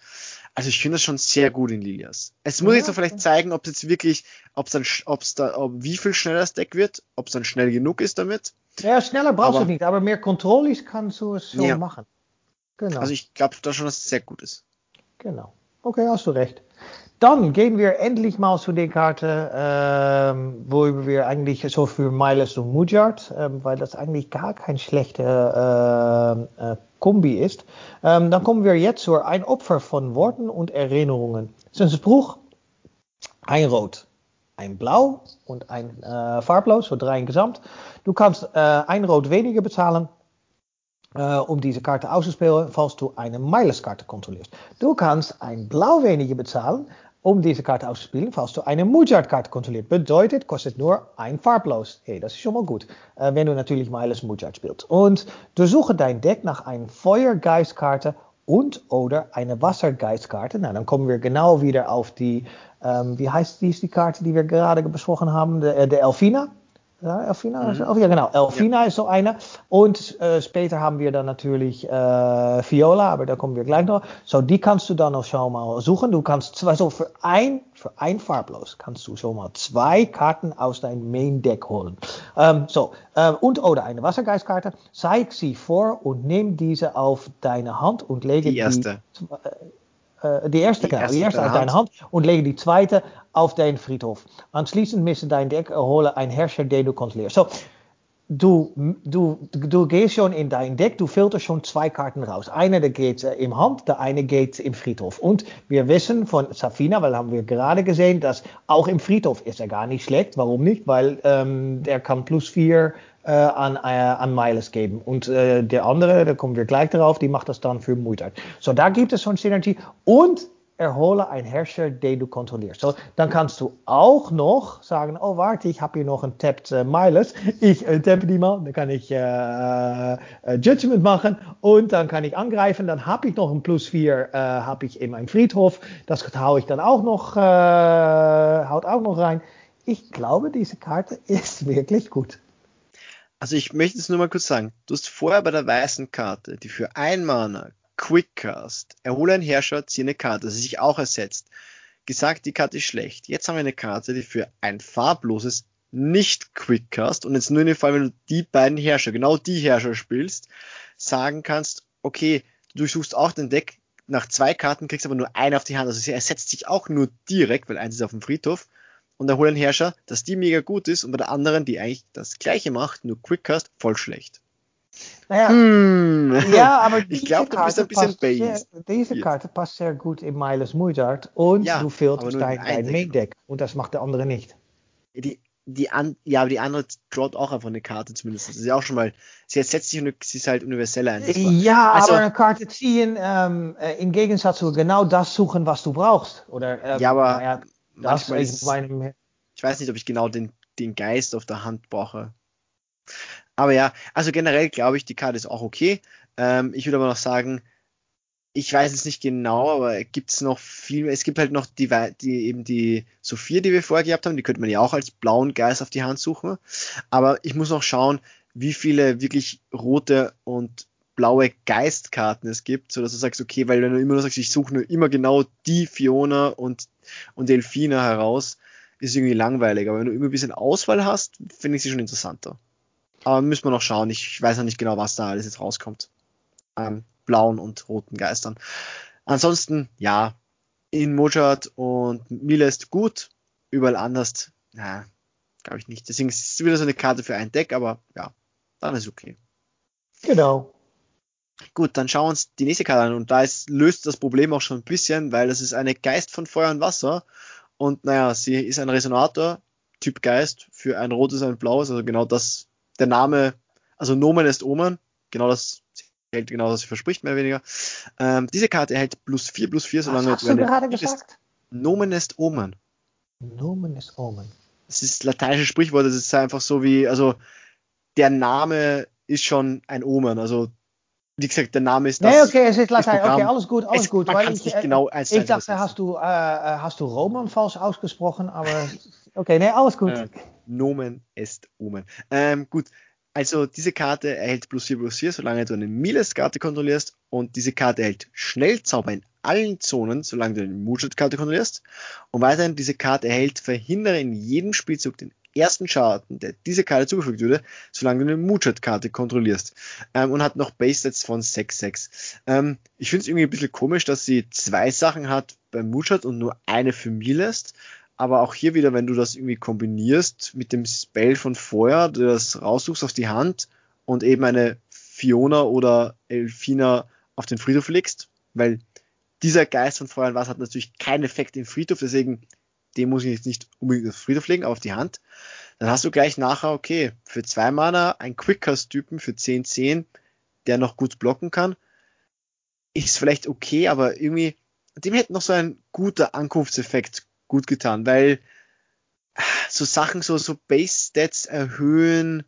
Also ich finde das schon sehr gut in Lilias. Es muss ja, jetzt so vielleicht zeigen, ob es jetzt wirklich, ob es dann, ob es da, ob, wie viel schneller das Deck wird, ob es dann schnell genug ist damit. Ja, schneller brauchst aber, du nicht, aber mehr Kontrollis kannst du es so ja. machen. Genau. Also ich glaube da schon, dass es sehr gut ist. Genau. Okay, hast du recht. Dann gehen wir endlich mal zu der Karte, ähm, wo wir eigentlich so für Miles und Mujard, ähm, weil das eigentlich gar kein schlechter äh, äh, Kombi ist. Ähm, dann kommen wir jetzt zu ein Opfer von Worten und Erinnerungen. Das ist ein Spruch, ein Rot ein Blau und ein äh, Farblos, so drei insgesamt. Du kannst äh, ein Rot weniger bezahlen, äh, um diese Karte auszuspielen, falls du eine Miles-Karte kontrollierst. Du kannst ein Blau weniger bezahlen, um diese Karte auszuspielen, falls du eine Mujard-Karte kontrollierst. Bedeutet, kostet nur ein Farblos. Hey, das ist schon mal gut, äh, wenn du natürlich Miles Mujard spielst. Und du suche dein Deck nach einer Feuergeist-Karte und oder eine Wassergeistkarte. Nou, dann kommen wir genau wieder auf die, ähm, wie heißt dies die Karte, die wir gerade besprochen haben, der, der Elfina. Ja, Elfina, mhm. oh, ja genau, Elfina ja. ist so eine. Und äh, später haben wir dann natürlich äh, Viola, aber da kommen wir gleich noch. So, die kannst du dann auch schon mal suchen. Du kannst zwei, so für ein, für ein Farblos kannst du schon mal zwei Karten aus deinem Main Deck holen. Ähm, so, äh, und oder eine Wassergeistkarte. Zeig sie vor und nimm diese auf deine Hand und lege die erste. Die, äh, die erste, die erste, die erste aus deiner Hand und lege die zweite auf deinen Friedhof. Anschließend müssen dein Deck erholen ein Herrscher, den du kontrollierst. So, du, du, du gehst schon in dein Deck, du filterst schon zwei Karten raus. Eine, der geht äh, im Hand, der eine geht im Friedhof. Und wir wissen von Safina, weil haben wir gerade gesehen, dass auch im Friedhof ist er gar nicht schlecht. Warum nicht? Weil ähm, der kann plus vier äh, an, äh, an Miles geben. Und äh, der andere, da kommen wir gleich darauf, die macht das dann für Mutter. So, da gibt es schon Synergie. Und erhole einen Herrscher, den du kontrollierst. So, dann kannst du auch noch sagen, oh warte, ich habe hier noch einen Tapped äh, Miles. Ich äh, tappe die mal, dann kann ich äh, äh, Judgment machen und dann kann ich angreifen. Dann habe ich noch ein Plus 4, äh, habe ich in meinem Friedhof. Das haue ich dann auch noch, äh, haut auch noch rein. Ich glaube, diese Karte ist wirklich gut. Also ich möchte es nur mal kurz sagen. Du hast vorher bei der weißen Karte, die für ein Mana Quickcast, erhole einen Herrscher, ziehe eine Karte, das sich auch ersetzt. Gesagt, die Karte ist schlecht. Jetzt haben wir eine Karte, die für ein farbloses nicht Quickcast und jetzt nur in dem Fall, wenn du die beiden Herrscher, genau die Herrscher spielst, sagen kannst, okay, du durchsuchst auch den Deck nach zwei Karten, kriegst aber nur eine auf die Hand. Also sie ersetzt sich auch nur direkt, weil eins ist auf dem Friedhof und erhole einen Herrscher, dass die mega gut ist und bei der anderen, die eigentlich das gleiche macht, nur Quickcast, voll schlecht. Naja, hm. ja, aber ich glaube, du bist ein bisschen based. Diese Karte passt sehr gut in Miles Muizard und ja, du filterst dein, dein Main Deck und das macht der andere nicht. Die, die an, ja, aber die andere drawt auch einfach eine Karte zumindest. Das ist ja auch schon mal, sie setzt sich und sie ist halt universeller. Ja, also, aber eine Karte ziehen, ähm, äh, im Gegensatz zu genau das suchen, was du brauchst. Oder, ähm, ja, aber ja, manchmal ist, meine, ich weiß nicht, ob ich genau den, den Geist auf der Hand brauche. Aber ja, also generell glaube ich, die Karte ist auch okay. Ähm, ich würde aber noch sagen, ich weiß es nicht genau, aber gibt es noch viel mehr. Es gibt halt noch die, die eben die Sophia, die wir vorher gehabt haben, die könnte man ja auch als blauen Geist auf die Hand suchen. Aber ich muss noch schauen, wie viele wirklich rote und blaue Geistkarten es gibt, so dass du sagst, okay, weil wenn du immer nur sagst, ich suche nur immer genau die Fiona und, und Delfina heraus, ist irgendwie langweilig. Aber wenn du immer ein bisschen Auswahl hast, finde ich sie schon interessanter. Aber müssen wir noch schauen. Ich weiß noch nicht genau, was da alles jetzt rauskommt. Ähm, blauen und roten Geistern. Ansonsten, ja, in Mojart und Milest gut. Überall anders, na, glaube ich nicht. Deswegen ist es wieder so eine Karte für ein Deck, aber ja, dann ist okay. Genau. Gut, dann schauen wir uns die nächste Karte an und da ist, löst das Problem auch schon ein bisschen, weil das ist eine Geist von Feuer und Wasser und naja, sie ist ein Resonator, Typ Geist, für ein rotes und ein blaues, also genau das, der Name, also Nomen ist Omen, genau das hält genau das verspricht, mehr oder weniger. Ähm, diese Karte erhält plus 4 plus 4, solange Was hast du gerade gesagt? Nomen est Omen. Nomen est Omen. Das ist lateinische Sprichwort, das ist einfach so wie, also der Name ist schon ein Omen, also wie gesagt, der Name ist das. Nee, okay, es ist Latein. Okay, alles gut, alles es, gut. Man kann es nicht genau eins Ich dachte, hast du, äh, äh, hast du Roman falsch ausgesprochen, aber okay, nee, alles gut. Äh, Nomen est Omen. Ähm, gut, also diese Karte erhält plus 4 plus 4, solange du eine Miles-Karte kontrollierst und diese Karte erhält Schnellzauber in allen Zonen, solange du eine Mujet-Karte kontrollierst. Und weiterhin, diese Karte erhält Verhindere in jedem Spielzug den ersten Schaden, der dieser Karte zugefügt wurde, solange du eine Mujet-Karte kontrollierst. Ähm, und hat noch Base-Sets von 6-6. Ähm, ich finde es irgendwie ein bisschen komisch, dass sie zwei Sachen hat beim Mujet und nur eine für Miles. Aber auch hier wieder, wenn du das irgendwie kombinierst mit dem Spell von vorher, du das raussuchst auf die Hand und eben eine Fiona oder Elfina auf den Friedhof legst, weil dieser Geist von und Wasser hat natürlich keinen Effekt im Friedhof, deswegen den muss ich jetzt nicht unbedingt auf Friedhof legen, aber auf die Hand. Dann hast du gleich nachher, okay, für zwei Mana ein Quickcast-Typen für 10-10, der noch gut blocken kann. Ist vielleicht okay, aber irgendwie, dem hätte noch so ein guter Ankunftseffekt gut getan, weil so Sachen, so, so Base-Stats erhöhen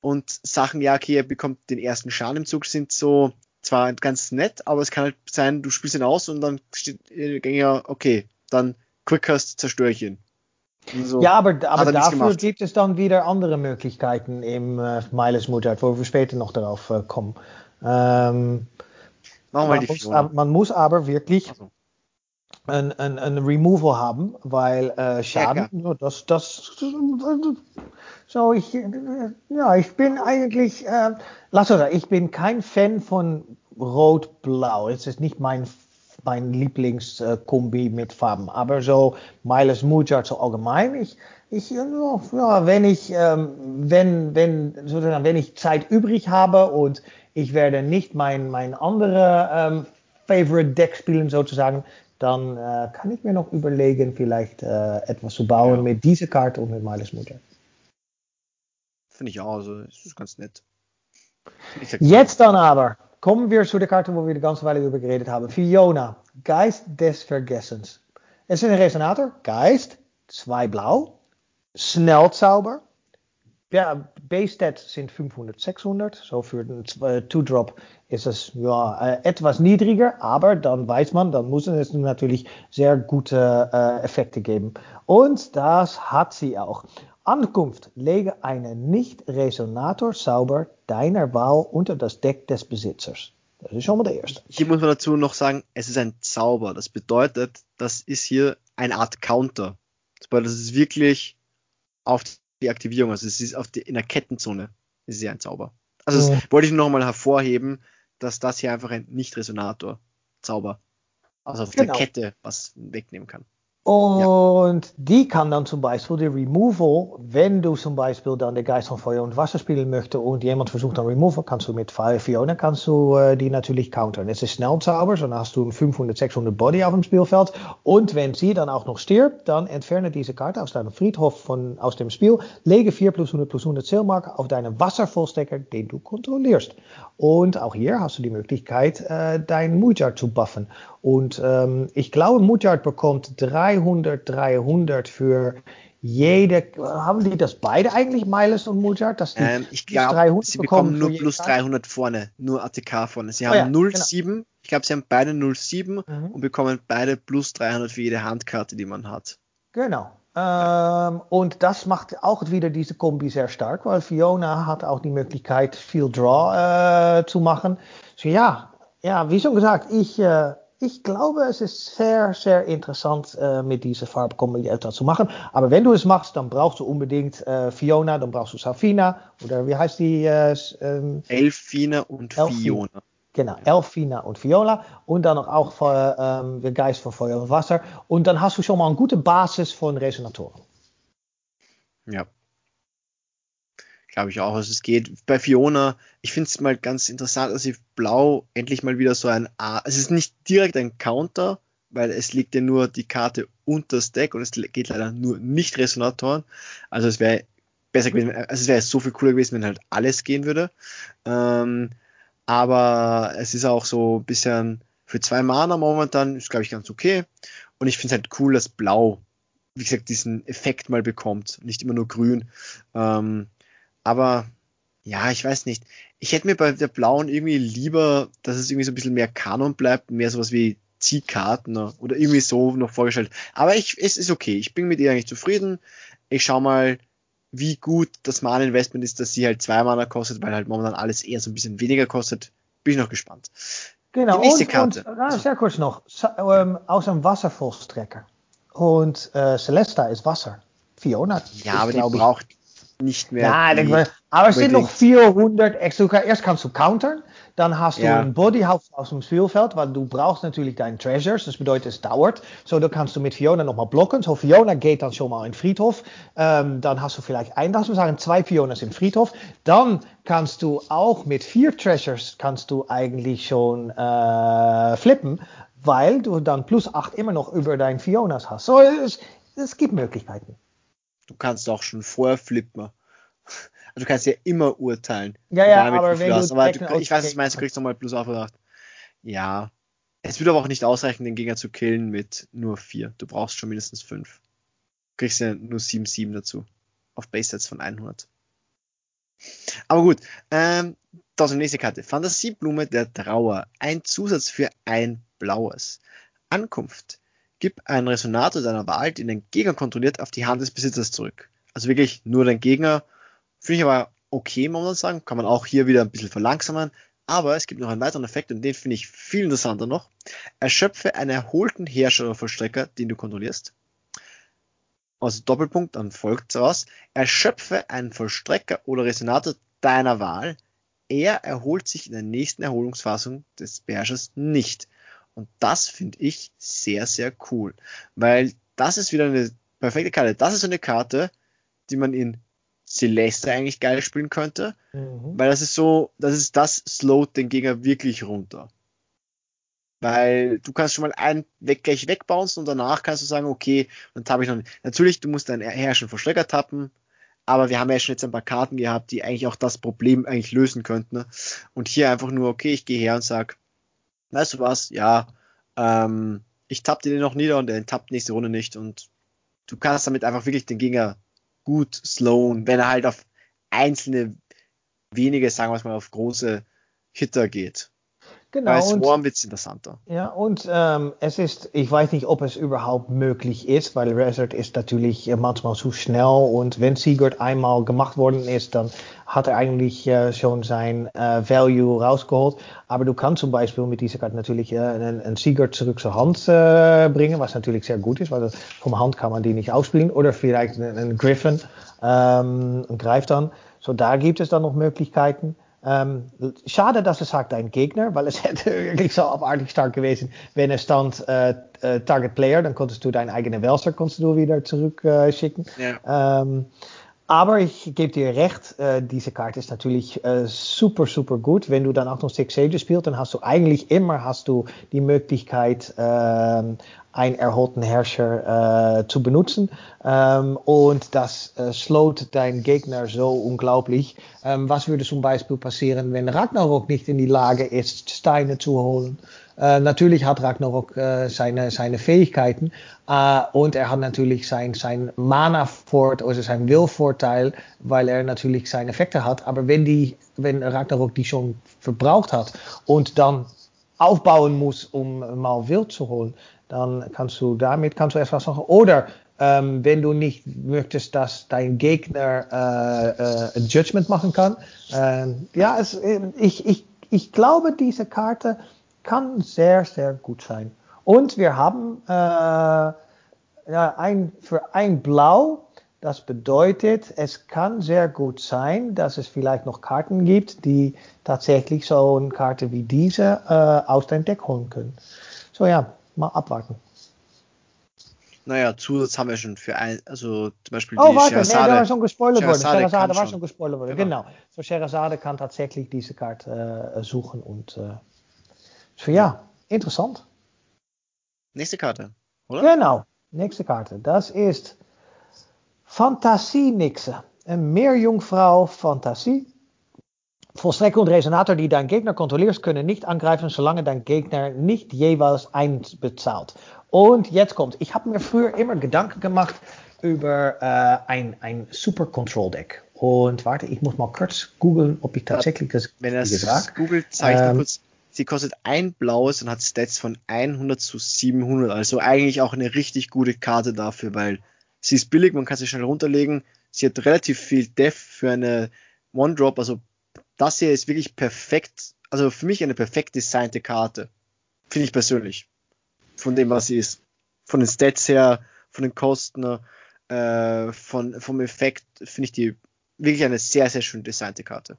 und Sachen, ja, okay, er bekommt den ersten Schaden im Zug, sind so zwar ganz nett, aber es kann halt sein, du spielst ihn aus und dann steht ja, okay, dann Quickcast zerstöre ich ihn. So ja, aber, aber dafür gibt es dann wieder andere Möglichkeiten im äh, Miles Mutter, wo wir später noch darauf äh, kommen. Ähm, die muss, man muss aber wirklich also. Ein, ein, ein Removal haben, weil äh, Schaden, ja, das, das, so ich, ja, ich bin eigentlich, äh, lass uns sagen, ich bin kein Fan von Rot-Blau. Es ist nicht mein mein Lieblingskombi mit Farben. Aber so Miles Mujard so allgemein, ich, ich, ja, wenn ich, ähm, wenn, wenn, sozusagen, wenn ich Zeit übrig habe und ich werde nicht mein, mein andere ähm, Favorite Deck spielen sozusagen, dann äh, kann ich mir noch überlegen, vielleicht äh, etwas zu bauen ja. mit dieser Karte und mit Miles Mutter. Finde ich auch, also es ist ganz nett. Jetzt dann aber kommen wir zu der Karte, wo wir die ganze Weile über geredet haben. Fiona, Geist des Vergessens. Es ist ein Resonator, Geist, zwei blau, Schnellzauber, ja, Base-Stats sind 500, 600. So für den 2-Drop ist es ja äh, etwas niedriger, aber dann weiß man, dann muss es natürlich sehr gute äh, Effekte geben. Und das hat sie auch. Ankunft, lege einen Nicht-Resonator-Zauber deiner Wahl unter das Deck des Besitzers. Das ist schon mal der erste. Hier muss man dazu noch sagen, es ist ein Zauber. Das bedeutet, das ist hier eine Art Counter. Das ist wirklich auf die Aktivierung, also es ist auf die, in der Kettenzone, ist ja ein Zauber. Also das wollte ich nur nochmal hervorheben, dass das hier einfach ein Nicht-Resonator-Zauber, also auf genau. der Kette was wegnehmen kann. Und ja. die kann dann zum Beispiel die Removal, wenn du zum Beispiel dann der Geist von Feuer und Wasser spielen möchte und jemand versucht dann Removal, kannst du mit Fire Fiona kannst du äh, die natürlich countern. Es ist Schnellzauber, dann hast du 500, 600 Body auf dem Spielfeld. Und wenn sie dann auch noch stirbt, dann entferne diese Karte aus deinem Friedhof von, aus dem Spiel, lege 4 plus 100 plus 100 Zählmark auf deinen Wasservollstecker, den du kontrollierst. Und auch hier hast du die Möglichkeit, äh, dein Mujard zu buffen. Und ähm, ich glaube, Mujard bekommt 300, 300 für jede. Haben die das beide eigentlich, Miles und? Dass die ähm, ich glaube, sie bekommen, nur plus 300 vorne, nur ATK vorne. Sie haben oh ja, 07, genau. ich glaube, sie haben beide 07 mhm. und bekommen beide plus 300 für jede Handkarte, die man hat. Genau. Ähm, und das macht auch wieder diese Kombi sehr stark, weil Fiona hat auch die Möglichkeit, viel Draw äh, zu machen. So ja, ja, wie schon gesagt, ich, äh, ich glaube, es ist sehr, sehr interessant, äh, mit dieser Farbkombi etwas zu machen. Aber wenn du es machst, dann brauchst du unbedingt äh, Fiona, dann brauchst du Safina oder wie heißt die? Äh, ähm, Elfina und. Fiona. Genau, Elfina und Viola und dann noch auch für, ähm, der Geist von Feuer und Wasser. Und dann hast du schon mal eine gute Basis von Resonatoren. Ja. Glaube ich auch. Also es geht bei Fiona, ich finde es mal ganz interessant, dass sie blau endlich mal wieder so ein A. Es ist nicht direkt ein Counter, weil es liegt ja nur die Karte unter das Deck und es geht leider nur nicht Resonatoren. Also es wäre besser gewesen, also es wäre so viel cooler gewesen, wenn halt alles gehen würde. Ähm, aber es ist auch so ein bisschen für zwei Mana momentan, ist glaube ich ganz okay. Und ich finde es halt cool, dass Blau, wie gesagt, diesen Effekt mal bekommt, nicht immer nur grün. Ähm, aber ja, ich weiß nicht. Ich hätte mir bei der blauen irgendwie lieber, dass es irgendwie so ein bisschen mehr Kanon bleibt, mehr sowas wie Ziehkarten oder irgendwie so noch vorgestellt. Aber ich, es ist okay. Ich bin mit ihr eigentlich zufrieden. Ich schau mal, wie gut das Mana-Investment ist, dass sie halt zwei Mana kostet, weil halt momentan alles eher so ein bisschen weniger kostet. Bin ich noch gespannt. Genau, Die nächste und, Karte. Und, ah, sehr kurz noch. Ähm, aus einem Wasservollstrecker. Und äh, Celesta ist Wasser. Fiona. Ja, aber die braucht nicht mehr. Ja, die, aber es sind noch 400 extra. Erst kannst du countern, dann hast du ja. ein Bodyhouse aus dem Spielfeld, weil du brauchst natürlich deine Treasures. Das bedeutet, es dauert. So, dann kannst du mit Fiona nochmal blocken. So, Fiona geht dann schon mal in Friedhof. Ähm, dann hast du vielleicht ein, lass uns sagen, zwei Fionas im Friedhof. Dann kannst du auch mit vier Treasures kannst du eigentlich schon äh, flippen, weil du dann plus acht immer noch über dein Fionas hast. So, es, es gibt Möglichkeiten. Du kannst auch schon vorher flippen. Also du kannst ja immer urteilen. Ja, ja, aber wenn du aber du, ich weiß, was du meinst, du kriegst nochmal plus aufgedacht. Ja. Es würde aber auch nicht ausreichen, den Gegner zu killen mit nur vier. Du brauchst schon mindestens fünf. Du kriegst ja nur 7-7 dazu. Auf Base-Sets von 100. Aber gut, ähm, das ist die nächste Karte. Fantasieblume der Trauer. Ein Zusatz für ein blaues. Ankunft. Gib einen Resonator deiner Wahl, den den Gegner kontrolliert, auf die Hand des Besitzers zurück. Also wirklich nur den Gegner. Finde ich aber okay, muss man sagen. Kann man auch hier wieder ein bisschen verlangsamen. Aber es gibt noch einen weiteren Effekt und den finde ich viel interessanter noch. Erschöpfe einen erholten Herrscher oder Vollstrecker, den du kontrollierst. Also Doppelpunkt, dann folgt daraus. Erschöpfe einen Vollstrecker oder Resonator deiner Wahl. Er erholt sich in der nächsten Erholungsfassung des Beherrschers nicht. Und das finde ich sehr, sehr cool. Weil das ist wieder eine perfekte Karte. Das ist eine Karte, die man in Celeste eigentlich geil spielen könnte. Mhm. Weil das ist so, das ist das slowt den Gegner wirklich runter. Weil du kannst schon mal einen weg, gleich wegbouncen und danach kannst du sagen, okay, dann tappe ich noch nicht. Natürlich, du musst deinen Herrscher vor Schläger tappen, aber wir haben ja schon jetzt ein paar Karten gehabt, die eigentlich auch das Problem eigentlich lösen könnten. Ne? Und hier einfach nur, okay, ich gehe her und sag, weißt du was, ja, ähm, ich tapp den noch nieder und er tappt nächste Runde nicht und du kannst damit einfach wirklich den Gegner gut slowen, wenn er halt auf einzelne wenige, sagen wir es mal, auf große Hitter geht. Genau. Bei Swarm wird es interessanter. Ja, und ähm, es ist, ich weiß nicht, ob es überhaupt möglich ist, weil Resort ist natürlich äh, manchmal zu schnell und wenn Sigurd einmal gemacht worden ist, dann hat er eigentlich äh, schon sein äh, Value rausgeholt. Aber du kannst zum Beispiel mit dieser Karte natürlich äh, einen, einen Sigurd zurück zur Hand äh, bringen, was natürlich sehr gut ist, weil vom Hand kann man die nicht ausspielen. Oder vielleicht einen, einen Griffin ähm, greift dann. So, da gibt es dann noch Möglichkeiten. Ähm, schade, dass er sagt ein Gegner, weil es hätte wirklich so abartig stark gewesen, wenn er stand äh, äh, Target Player, dann konntest du deinen eigenen Welser konntest du wieder zurückschicken. Äh, ja. ähm, aber ich gebe dir recht, äh, diese Karte ist natürlich äh, super, super gut. Wenn du dann auch noch Six Sages spielst, dann hast du eigentlich immer hast du die Möglichkeit, äh, einen erholten Herrscher äh, zu benutzen. Ähm, und das äh, slowt dein Gegner so unglaublich. Ähm, was würde zum Beispiel passieren, wenn Ragnarok nicht in die Lage ist, Steine zu holen? Äh, natürlich hat Ragnarok äh, seine, seine Fähigkeiten äh, und er hat natürlich sein, sein Mana-Vorteil, also sein Will-Vorteil, weil er natürlich seine Effekte hat. Aber wenn, die, wenn Ragnarok die schon verbraucht hat und dann aufbauen muss, um mal Wild zu holen, dann kannst du damit kannst du etwas machen. Oder ähm, wenn du nicht möchtest, dass dein Gegner äh, äh, ein Judgment machen kann. Äh, ja, es, ich, ich, ich glaube, diese Karte kann sehr, sehr gut sein. Und wir haben äh, ja, ein, für ein Blau, das bedeutet, es kann sehr gut sein, dass es vielleicht noch Karten gibt, die tatsächlich so eine Karte wie diese äh, aus deinem Deck holen können. So ja, mal abwarten. Naja, Zusatz haben wir schon für ein, also zum Beispiel oh, die warte, Sherazade. nee, da war schon gespoilert worden. Sherazade war schon gespoilert worden, genau. genau. So Sherazade kann tatsächlich diese Karte äh, suchen und äh, so ja, interessant. Nächste Karte, oder? Genau, nächste Karte. Das ist Fantasie-Nixe. Een Meerjungfrau Fantasie. Vollstrecker und Resonator, die deinen Gegner kontrollierst, können nicht angreifen, solange dein Gegner nicht jeweils eins bezahlt. Und jetzt kommt, ich habe mir früher immer Gedanken gemacht über äh, ein, ein Super Control Deck. Und warte, ich muss mal kurz googeln, ob ich tatsächlich das Wenn er es googelt, zeige ich ähm, kurz Sie kostet ein blaues und hat Stats von 100 zu 700. Also eigentlich auch eine richtig gute Karte dafür, weil sie ist billig, man kann sie schnell runterlegen. Sie hat relativ viel Def für eine One-Drop. Also das hier ist wirklich perfekt. Also für mich eine perfekt designte Karte. Finde ich persönlich. Von dem, was sie ist. Von den Stats her, von den Kosten, äh, von, vom Effekt finde ich die wirklich eine sehr, sehr schön designte Karte.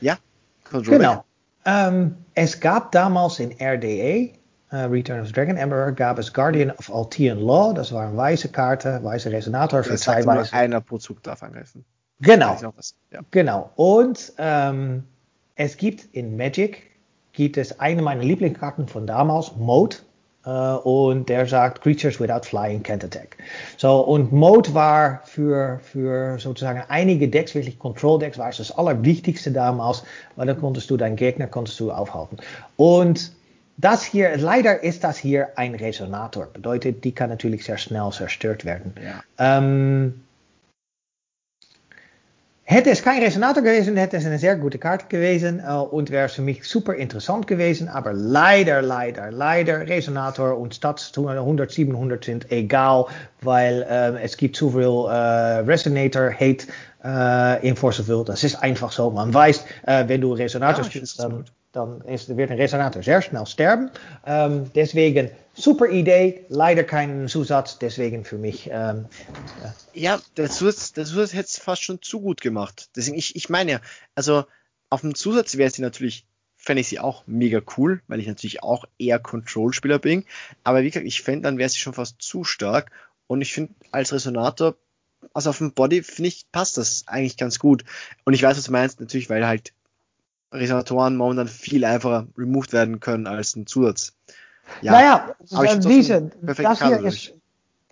Ja, Control Genau. Ähm, es gab damals in RDA, uh, Return of the Dragon Emperor, gab es Guardian of Altian Law. Das waren weiße Karten, weiße Resonator für zwei weiße. Einer pro Zug darf angreifen. Genau. Ja. Genau. Und ähm, es gibt in Magic gibt es eine meiner Lieblingskarten von damals, Mode. Uh, und der sagt, Creatures without flying can't attack. So, und Mode war für, für sozusagen einige Decks, wirklich Control-Decks, war es das allerwichtigste damals, weil dann konntest du deinen Gegner konntest du aufhalten. Und das hier, leider ist das hier ein Resonator. Bedeutet, die kann natürlich sehr schnell zerstört werden. Ja. Ähm, Hätte es kein Resonator gewesen, hätte es eine sehr gute Karte gewesen äh, und wäre für mich super interessant gewesen. Aber leider, leider, leider, Resonator und Stats 100, 700 sind egal, weil äh, es gibt zu viel äh, Resonator-Hate äh, in Force of Will. Das ist einfach so. Man weiß, wenn du Resonator ja, spielst, dann, dann ist, wird ein Resonator sehr schnell sterben. Ähm, deswegen super Idee, leider keinen Zusatz, deswegen für mich. Ähm, ja. ja, der Zusatz, der Zusatz hätte es fast schon zu gut gemacht. Deswegen, ich, ich meine ja, also auf dem Zusatz wäre sie natürlich, fände ich sie auch mega cool, weil ich natürlich auch eher Control-Spieler bin. Aber wie gesagt, ich fände, dann wäre sie schon fast zu stark. Und ich finde, als Resonator, also auf dem Body, finde ich, passt das eigentlich ganz gut. Und ich weiß, was du meinst, natürlich, weil halt Resonatoren momentan viel einfacher removed werden können als ein Zusatz. Ja, naja, diese, das hier ist,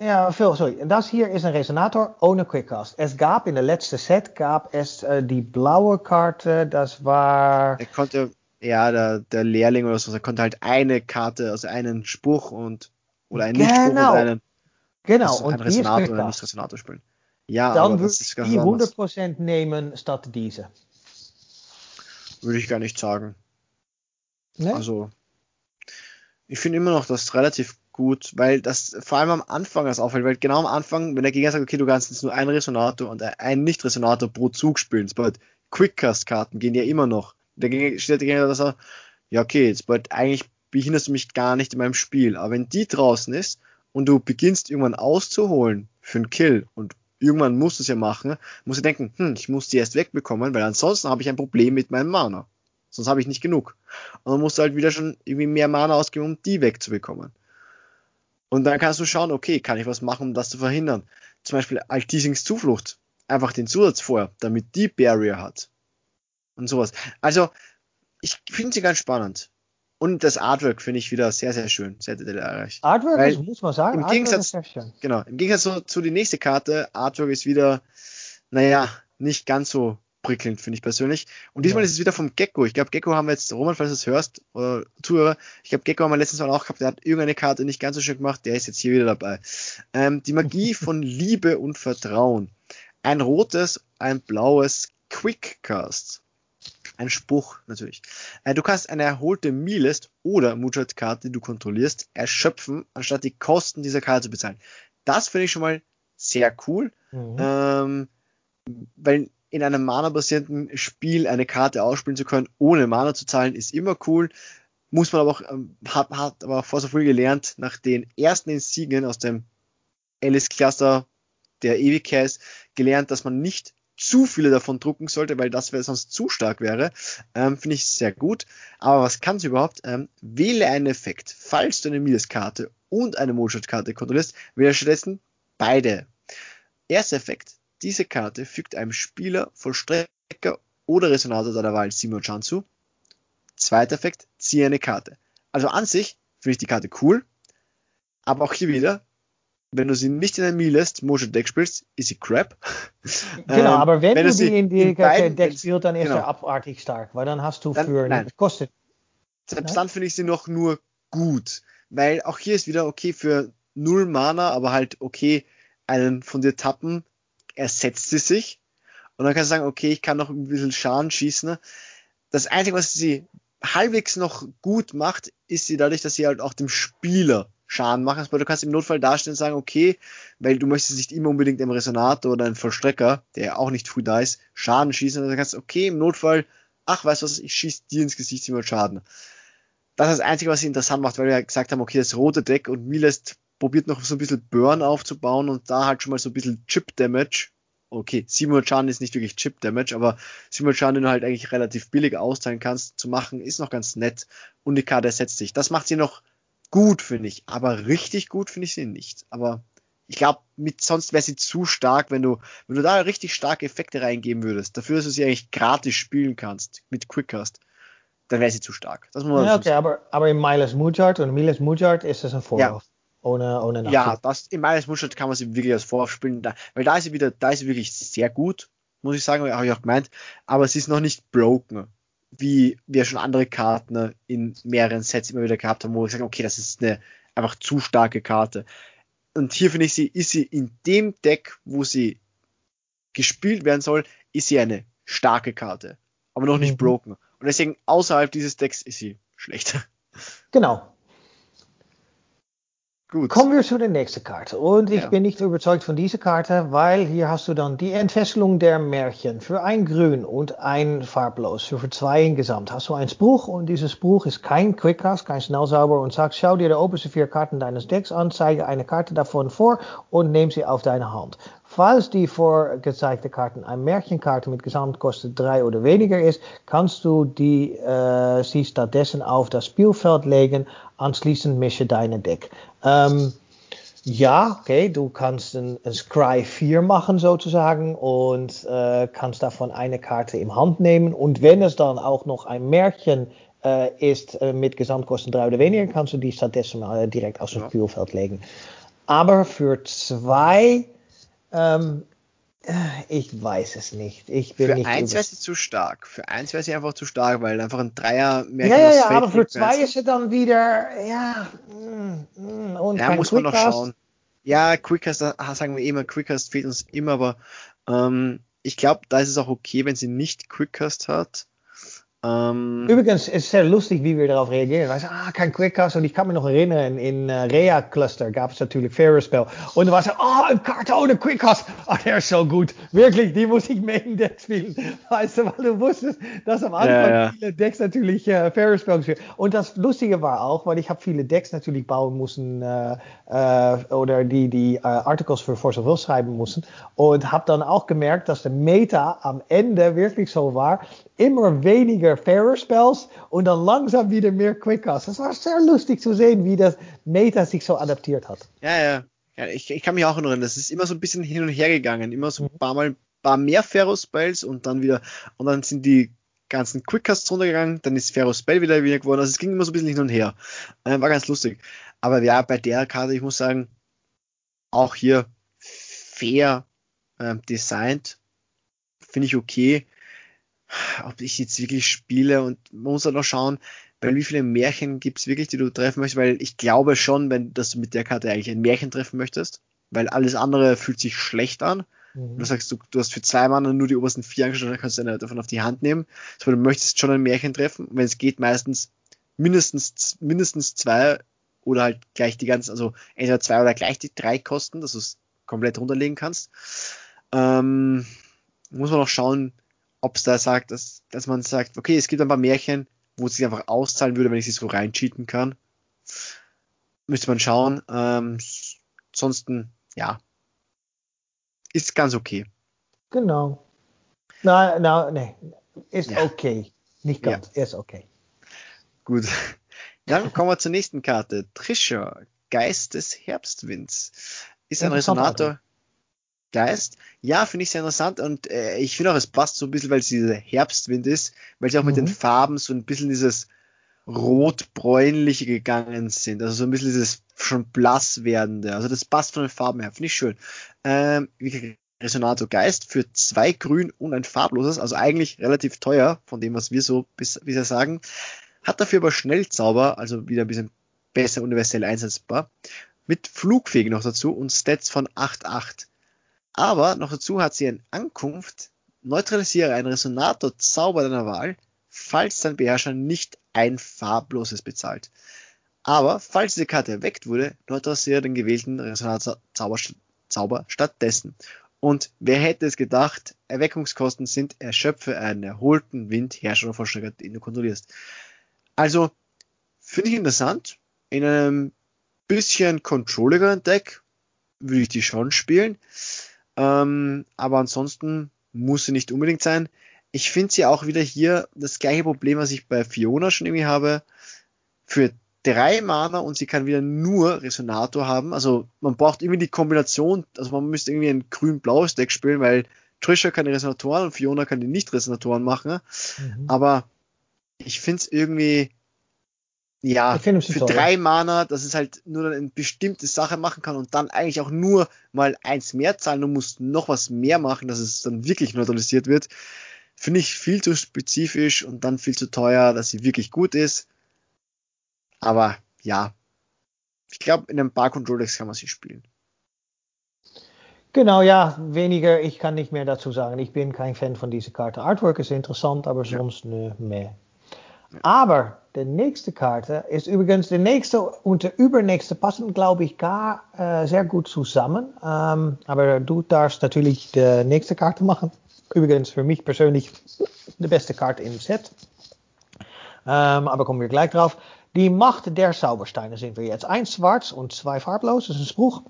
ja, Phil, sorry. Das hier ist ein Resonator ohne Quickcast. Es gab in der letzten Set gab es äh, die blaue Karte, das war. Er konnte, ja, der, der Lehrling oder so, er konnte halt eine Karte, also einen Spruch und oder einen genau. Nichtspruch und einen, genau. und einen Resonator oder nicht Resonator spielen. Ja, dann würde ich die 100% anders. nehmen statt diese. Würde ich gar nicht sagen. Ne? Also, ich finde immer noch das relativ gut, weil das vor allem am Anfang das auffällt, weil genau am Anfang, wenn der Gegner sagt, okay, du kannst jetzt nur einen Resonator und einen Nicht-Resonator pro Zug spielen, sobald Quickcast-Karten gehen ja immer noch. Der Gegner stellt der Gegner, dass er, ja okay, jetzt bald eigentlich behinderst du mich gar nicht in meinem Spiel, aber wenn die draußen ist und du beginnst irgendwann auszuholen für einen Kill und irgendwann musst du es ja machen, musst du denken, hm, ich muss die erst wegbekommen, weil ansonsten habe ich ein Problem mit meinem Mana. Sonst habe ich nicht genug. Und dann musst du halt wieder schon irgendwie mehr Mana ausgeben, um die wegzubekommen. Und dann kannst du schauen, okay, kann ich was machen, um das zu verhindern? Zum Beispiel Altisings Zuflucht. Einfach den Zusatz vorher, damit die Barrier hat. Und sowas. Also, ich finde sie ganz spannend. Und das Artwork finde ich wieder sehr, sehr schön, sehr detailreich. Artwork Weil ist, muss man sagen, im Artwork Gegensatz, Genau, im Gegensatz zu, zu die nächste Karte, Artwork ist wieder, naja, nicht ganz so prickelnd, finde ich persönlich. Und diesmal ja. ist es wieder vom Gecko. Ich glaube, Gecko haben wir jetzt, Roman, falls du es hörst, oder Zuhörer, ich glaube, Gecko haben wir letztens Mal auch gehabt, der hat irgendeine Karte nicht ganz so schön gemacht, der ist jetzt hier wieder dabei. Ähm, die Magie von Liebe und Vertrauen. Ein rotes, ein blaues Quickcast. Ein Spruch natürlich. Äh, du kannst eine erholte Milest oder Mujad-Karte, die du kontrollierst, erschöpfen, anstatt die Kosten dieser Karte zu bezahlen. Das finde ich schon mal sehr cool. Mhm. Ähm, weil in einem Mana-basierten Spiel eine Karte ausspielen zu können, ohne Mana zu zahlen, ist immer cool. Muss man aber auch, ähm, hat, hat aber vor so früh gelernt, nach den ersten Insignien aus dem Alice-Cluster der Ewigkeit gelernt, dass man nicht zu viele davon drucken sollte, weil das wäre sonst zu stark wäre. Ähm, Finde ich sehr gut. Aber was kann es überhaupt? Ähm, wähle einen Effekt. Falls du eine Midas-Karte und eine Moonshot-Karte kontrollierst, wähle stattdessen beide. Erster Effekt. Diese Karte fügt einem Spieler, Vollstrecker oder Resonator deiner Wahl Simon Chan zu. Zweiter Effekt, ziehe eine Karte. Also an sich finde ich die Karte cool, aber auch hier wieder, wenn du sie nicht in ein Milest Motion Deck spielst, ist sie crap. Genau, ähm, aber wenn, wenn du sie in die in beiden, Deck spielst, dann ist genau. er abartig stark, weil dann hast du dann, für nein. kostet. Selbst dann finde ich sie noch nur gut, weil auch hier ist wieder okay für null Mana, aber halt okay, einen von dir tappen, ersetzt sie sich. Und dann kannst du sagen, okay, ich kann noch ein bisschen Schaden schießen. Das Einzige, was sie halbwegs noch gut macht, ist sie dadurch, dass sie halt auch dem Spieler Schaden machen. Aber du kannst im Notfall dastehen und sagen, okay, weil du möchtest nicht immer unbedingt einem Resonator oder einem Vollstrecker, der ja auch nicht früh da ist, Schaden schießen. Und dann kannst du, okay, im Notfall, ach, weißt du was, ich schieße dir ins Gesicht immer Schaden. Das ist das Einzige, was sie interessant macht, weil wir ja gesagt haben, okay, das rote Deck und Miles probiert noch so ein bisschen Burn aufzubauen und da halt schon mal so ein bisschen Chip Damage. Okay, 700 Schaden ist nicht wirklich Chip Damage, aber 700 Schaden, den du halt eigentlich relativ billig austeilen kannst, zu machen, ist noch ganz nett und die Karte ersetzt sich. Das macht sie noch gut, finde ich, aber richtig gut finde ich sie nicht. Aber ich glaube, mit sonst wäre sie zu stark, wenn du, wenn du da richtig starke Effekte reingeben würdest, dafür, dass du sie eigentlich gratis spielen kannst mit Quickcast, dann wäre sie zu stark. Das muss ja, okay, aber, aber in Miles Mujard und Miles Mujard ist das ein Vorlauf. Ja. Ohne, ohne Nachteil. Ja, das, in meines Muschel kann man sie wirklich als Vorwurf spielen, da, weil da ist sie wieder, da ist sie wirklich sehr gut, muss ich sagen, habe ich auch gemeint, aber sie ist noch nicht broken, wie wir schon andere Karten in mehreren Sets immer wieder gehabt haben, wo wir sagen, okay, das ist eine einfach zu starke Karte. Und hier finde ich sie, ist sie in dem Deck, wo sie gespielt werden soll, ist sie eine starke Karte, aber noch nicht mhm. broken. Und deswegen außerhalb dieses Decks ist sie schlechter. Genau, Gut. Kommen wir zu der nächsten Karte. Und ich ja. bin nicht überzeugt von dieser Karte, weil hier hast du dann die Entfesselung der Märchen für ein Grün und ein Farblos. Für zwei insgesamt hast du ein Spruch und dieses Spruch ist kein Quickcast, kein Schnellsauber und sagt, schau dir die oberste vier Karten deines Decks an, zeige eine Karte davon vor und nimm sie auf deine Hand. Falls die vorgezeigte Karte eine Märchenkarte mit Gesamtkosten 3 oder weniger ist, kannst du die, äh, sie stattdessen auf das Spielfeld legen, anschließend mische deine Deck. Ähm, ja, okay, du kannst ein, ein Scry 4 machen sozusagen und äh, kannst davon eine Karte im Hand nehmen und wenn es dann auch noch ein Märchen äh, ist äh, mit Gesamtkosten 3 oder weniger, kannst du die stattdessen äh, direkt aus dem. Spielfeld legen. Aber für zwei ähm, ich weiß es nicht. Ich bin für nicht eins wäre sie zu stark. Für eins wäre sie einfach zu stark, weil einfach ein Dreier mehr Ja, ja, ja, aber für zwei ist sie dann wieder, ja, mm, mm, und ja, muss man noch schauen. Ja, Quickcast, sagen wir immer, Quickcast fehlt uns immer, aber ähm, ich glaube, da ist es auch okay, wenn sie nicht Quickcast hat. Ähm, Übrigens ist es sehr lustig, wie wir darauf reagieren. Zeggen, ah, kein Quickcast. Und ich kann mich noch erinnern, in uh, Rea Cluster gab es natürlich Fair Spell. Und da war es, ah, ein Karte ohne Quickcast. Ah, der ist so gut. Wirklich, die muss ich Main Deck spielen. Weißt du, weil du wusstest, dass am Anfang ja, ja. viele Decks natürlich äh, Fair Spell gespielt Und das Lustige war auch, weil ich habe viele Decks natürlich bauen müssen äh, äh, oder die, die äh, Articles für Force of Will schreiben mussten. Und habe dann auch gemerkt, dass der Meta am Ende wirklich so war, immer weniger Fairer Spells und dann langsam wieder mehr Quickcasts. Das war sehr lustig zu sehen, wie das Meta sich so adaptiert hat. Ja, ja. ja ich, ich kann mich auch erinnern, das ist immer so ein bisschen hin und her gegangen. Immer so ein paar Mal paar mehr Pharaoh Spells und dann wieder, und dann sind die ganzen Quickcasts runtergegangen, dann ist Pharaoh Spell wieder wieder geworden. Also es ging immer so ein bisschen hin und her. Äh, war ganz lustig. Aber ja, bei der Karte, ich muss sagen, auch hier fair äh, designt. Finde ich okay ob ich jetzt wirklich spiele und man muss halt noch schauen, bei wie viele Märchen gibt es wirklich, die du treffen möchtest, weil ich glaube schon, wenn, dass du mit der Karte eigentlich ein Märchen treffen möchtest, weil alles andere fühlt sich schlecht an. Mhm. Du sagst, du, du hast für zwei Mann nur die obersten vier angestellt, dann kannst du eine davon auf die Hand nehmen. Also, du möchtest schon ein Märchen treffen, wenn es geht, meistens mindestens, mindestens zwei oder halt gleich die ganzen, also entweder zwei oder gleich die drei kosten, dass du es komplett runterlegen kannst. Ähm, muss man noch schauen, ob es da sagt, dass, dass man sagt, okay, es gibt ein paar Märchen, wo es sich einfach auszahlen würde, wenn ich sie so reincheaten kann. Müsste man schauen. Ähm, ansonsten, ja, ist ganz okay. Genau. Nein, nein, nein. Ist ja. okay. Nicht ganz, ja. ist okay. Gut. Dann kommen wir zur nächsten Karte. Trisha, Geist des Herbstwinds. Ist ein Resonator. Geist. Ja, finde ich sehr interessant und äh, ich finde auch, es passt so ein bisschen, weil es dieser Herbstwind ist, weil sie auch mhm. mit den mhm. Farben so ein bisschen dieses rot-bräunliche gegangen sind, also so ein bisschen dieses schon blass werdende. Also das passt von den Farben her, finde ich schön. Ähm, Resonator Geist für zwei grün und ein farbloses, also eigentlich relativ teuer von dem, was wir so bis, bisher sagen. Hat dafür aber Schnellzauber, also wieder ein bisschen besser universell einsetzbar. Mit Flugfähig noch dazu und Stats von 8,8. Aber noch dazu hat sie in Ankunft, neutralisiere einen Resonator-Zauber deiner Wahl, falls dein Beherrscher nicht ein farbloses bezahlt. Aber falls diese Karte erweckt wurde, neutralisiere den gewählten Resonator-Zauber stattdessen. Und wer hätte es gedacht, Erweckungskosten sind erschöpfe einen erholten Wind, Herrscher oder den du kontrollierst. Also, finde ich interessant. In einem bisschen controlligeren Deck würde ich die schon spielen. Ähm, aber ansonsten muss sie nicht unbedingt sein. Ich finde sie auch wieder hier das gleiche Problem, was ich bei Fiona schon irgendwie habe. Für drei Mana und sie kann wieder nur Resonator haben. Also man braucht irgendwie die Kombination, also man müsste irgendwie ein grün-blaues Deck spielen, weil Trisha kann die Resonatoren und Fiona kann die Nicht-Resonatoren machen. Mhm. Aber ich finde es irgendwie ja, für drei Mana, dass es halt nur eine bestimmte Sache machen kann und dann eigentlich auch nur mal eins mehr zahlen und muss noch was mehr machen, dass es dann wirklich neutralisiert wird, finde ich viel zu spezifisch und dann viel zu teuer, dass sie wirklich gut ist. Aber ja, ich glaube, in einem paar Control Decks kann man sie spielen. Genau, ja, weniger. Ich kann nicht mehr dazu sagen. Ich bin kein Fan von dieser Karte. Artwork ist interessant, aber sonst ja. ne, mehr. Aber die nächste Karte ist übrigens die nächste und die übernächste passen, glaube ich, gar äh, sehr gut zusammen. Ähm, aber du darfst natürlich die nächste Karte machen. Übrigens für mich persönlich die beste Karte im Set. Ähm, aber kommen wir gleich drauf. Die Macht der Zaubersteine sind wir jetzt. Eins schwarz und zwei farblos. Das ist ein Spruch.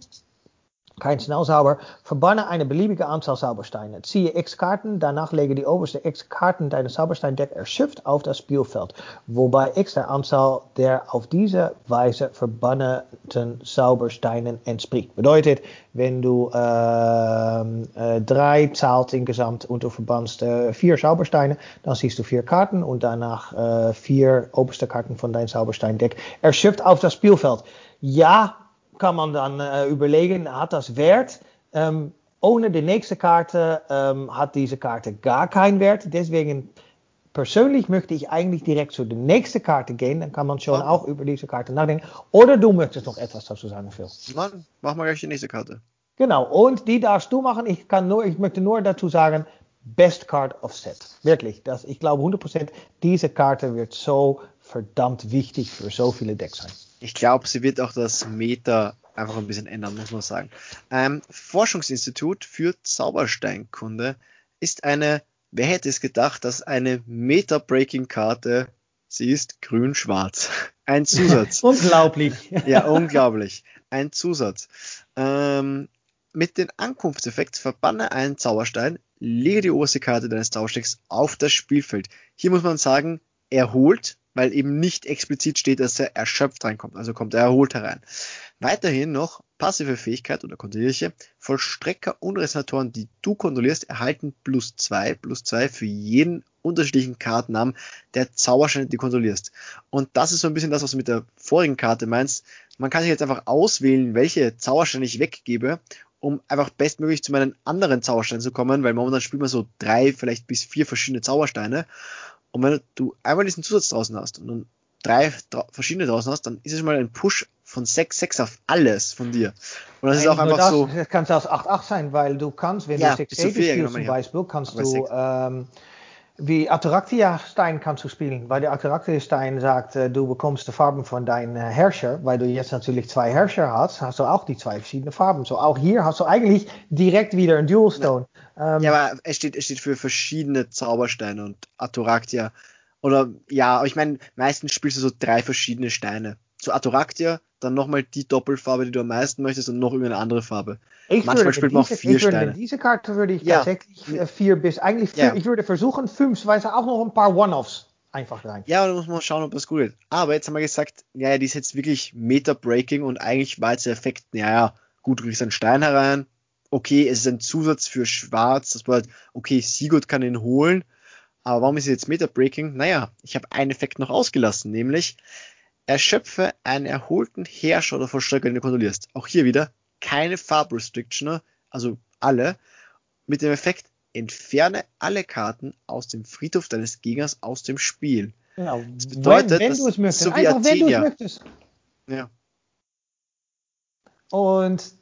Kein Schnellzauber. Verbanne eine beliebige Anzahl Zaubersteine. Ziehe x Karten, danach lege die oberste x Karten deines Zaubersteindeck erschöpft auf das Spielfeld, wobei x der Anzahl der auf diese Weise verbannten Zaubersteinen entspricht. Bedeutet, wenn du äh, äh, drei zahlt insgesamt und du verbannst äh, vier Zaubersteine, dann siehst du vier Karten und danach äh, vier oberste Karten von deinem Zaubersteindeck erschöpft auf das Spielfeld. Ja, kann man dann äh, überlegen, hat das Wert? Ähm, ohne die nächste Karte ähm, hat diese Karte gar keinen Wert. Deswegen persönlich möchte ich eigentlich direkt zu der nächsten Karte gehen. Dann kann man schon auch über diese Karte nachdenken. Oder du möchtest noch etwas dazu sagen, Phil. Mann, mach mal gleich die nächste Karte. Genau, und die darfst du machen. Ich, kann nur, ich möchte nur dazu sagen, Best Card of Set. Wirklich, das, ich glaube 100%, diese Karte wird so verdammt wichtig für so viele Decks sein. Ich glaube, sie wird auch das Meta einfach ein bisschen ändern, muss man sagen. Ähm, Forschungsinstitut für Zaubersteinkunde ist eine, wer hätte es gedacht, dass eine Meta-Breaking-Karte, sie ist grün-schwarz. Ein Zusatz. unglaublich. ja, unglaublich. Ein Zusatz. Ähm, mit dem Ankunftseffekt verbanne einen Zauberstein, lege die oberste Karte deines Zauberstecks auf das Spielfeld. Hier muss man sagen, erholt weil eben nicht explizit steht, dass er erschöpft reinkommt, also kommt er erholt herein. Weiterhin noch passive Fähigkeit oder kontinuierliche Vollstrecker und Resonatoren, die du kontrollierst, erhalten plus zwei, plus zwei für jeden unterschiedlichen Kartennamen der Zauberscheine, die du kontrollierst. Und das ist so ein bisschen das, was du mit der vorigen Karte meinst. Man kann sich jetzt einfach auswählen, welche Zauberscheine ich weggebe, um einfach bestmöglich zu meinen anderen Zaubersteinen zu kommen, weil momentan spielt man so drei, vielleicht bis vier verschiedene Zaubersteine. Und wenn du einmal diesen Zusatz draußen hast und dann drei verschiedene draußen hast, dann ist es mal ein Push von 6, 6 auf alles von dir. Und das Nein, ist auch einfach das, so. Das kann auch 8, 8 sein, weil du kannst, wenn ja, du 6 spielst zum Beispiel, kannst du ähm, wie Ataraxia-Stein kannst du spielen, weil der Ataraxia-Stein sagt, äh, du bekommst die Farben von deinem äh, Herrscher, weil du jetzt natürlich zwei Herrscher hast, hast du auch die zwei verschiedene Farben. So auch hier hast du eigentlich direkt wieder ein Dual Stone. Ja, ähm, ja aber es steht, es steht für verschiedene Zaubersteine und Ataraxia. Oder ja, aber ich meine, meistens spielst du so drei verschiedene Steine. Zu Ataraxia, dann nochmal die Doppelfarbe, die du am meisten möchtest und noch irgendeine andere Farbe. Ich Manchmal spielt man auch vier ich Steine. diese Karte würde ich ja. tatsächlich äh, vier bis, eigentlich vier, ja. ich würde versuchen fünf, weil es auch noch ein paar One-Offs einfach rein. Ja, da muss man schauen, ob das gut ist. Aber jetzt haben wir gesagt, ja, ja die ist jetzt wirklich Meta-Breaking und eigentlich war jetzt der Effekt, ja, ja, gut, du kriegst einen Stein herein, okay, es ist ein Zusatz für Schwarz, das bedeutet, okay, Sigurd kann ihn holen, aber warum ist es jetzt Meta-Breaking? Naja, ich habe einen Effekt noch ausgelassen, nämlich Erschöpfe einen erholten Herrscher oder Vollstrecker, den du kontrollierst. Auch hier wieder keine Farbrestriction, also alle, mit dem Effekt entferne alle Karten aus dem Friedhof deines Gegners aus dem Spiel. Genau. Das bedeutet, wenn, wenn du es möchtest, so einfach wenn du es möchtest. Ja. Und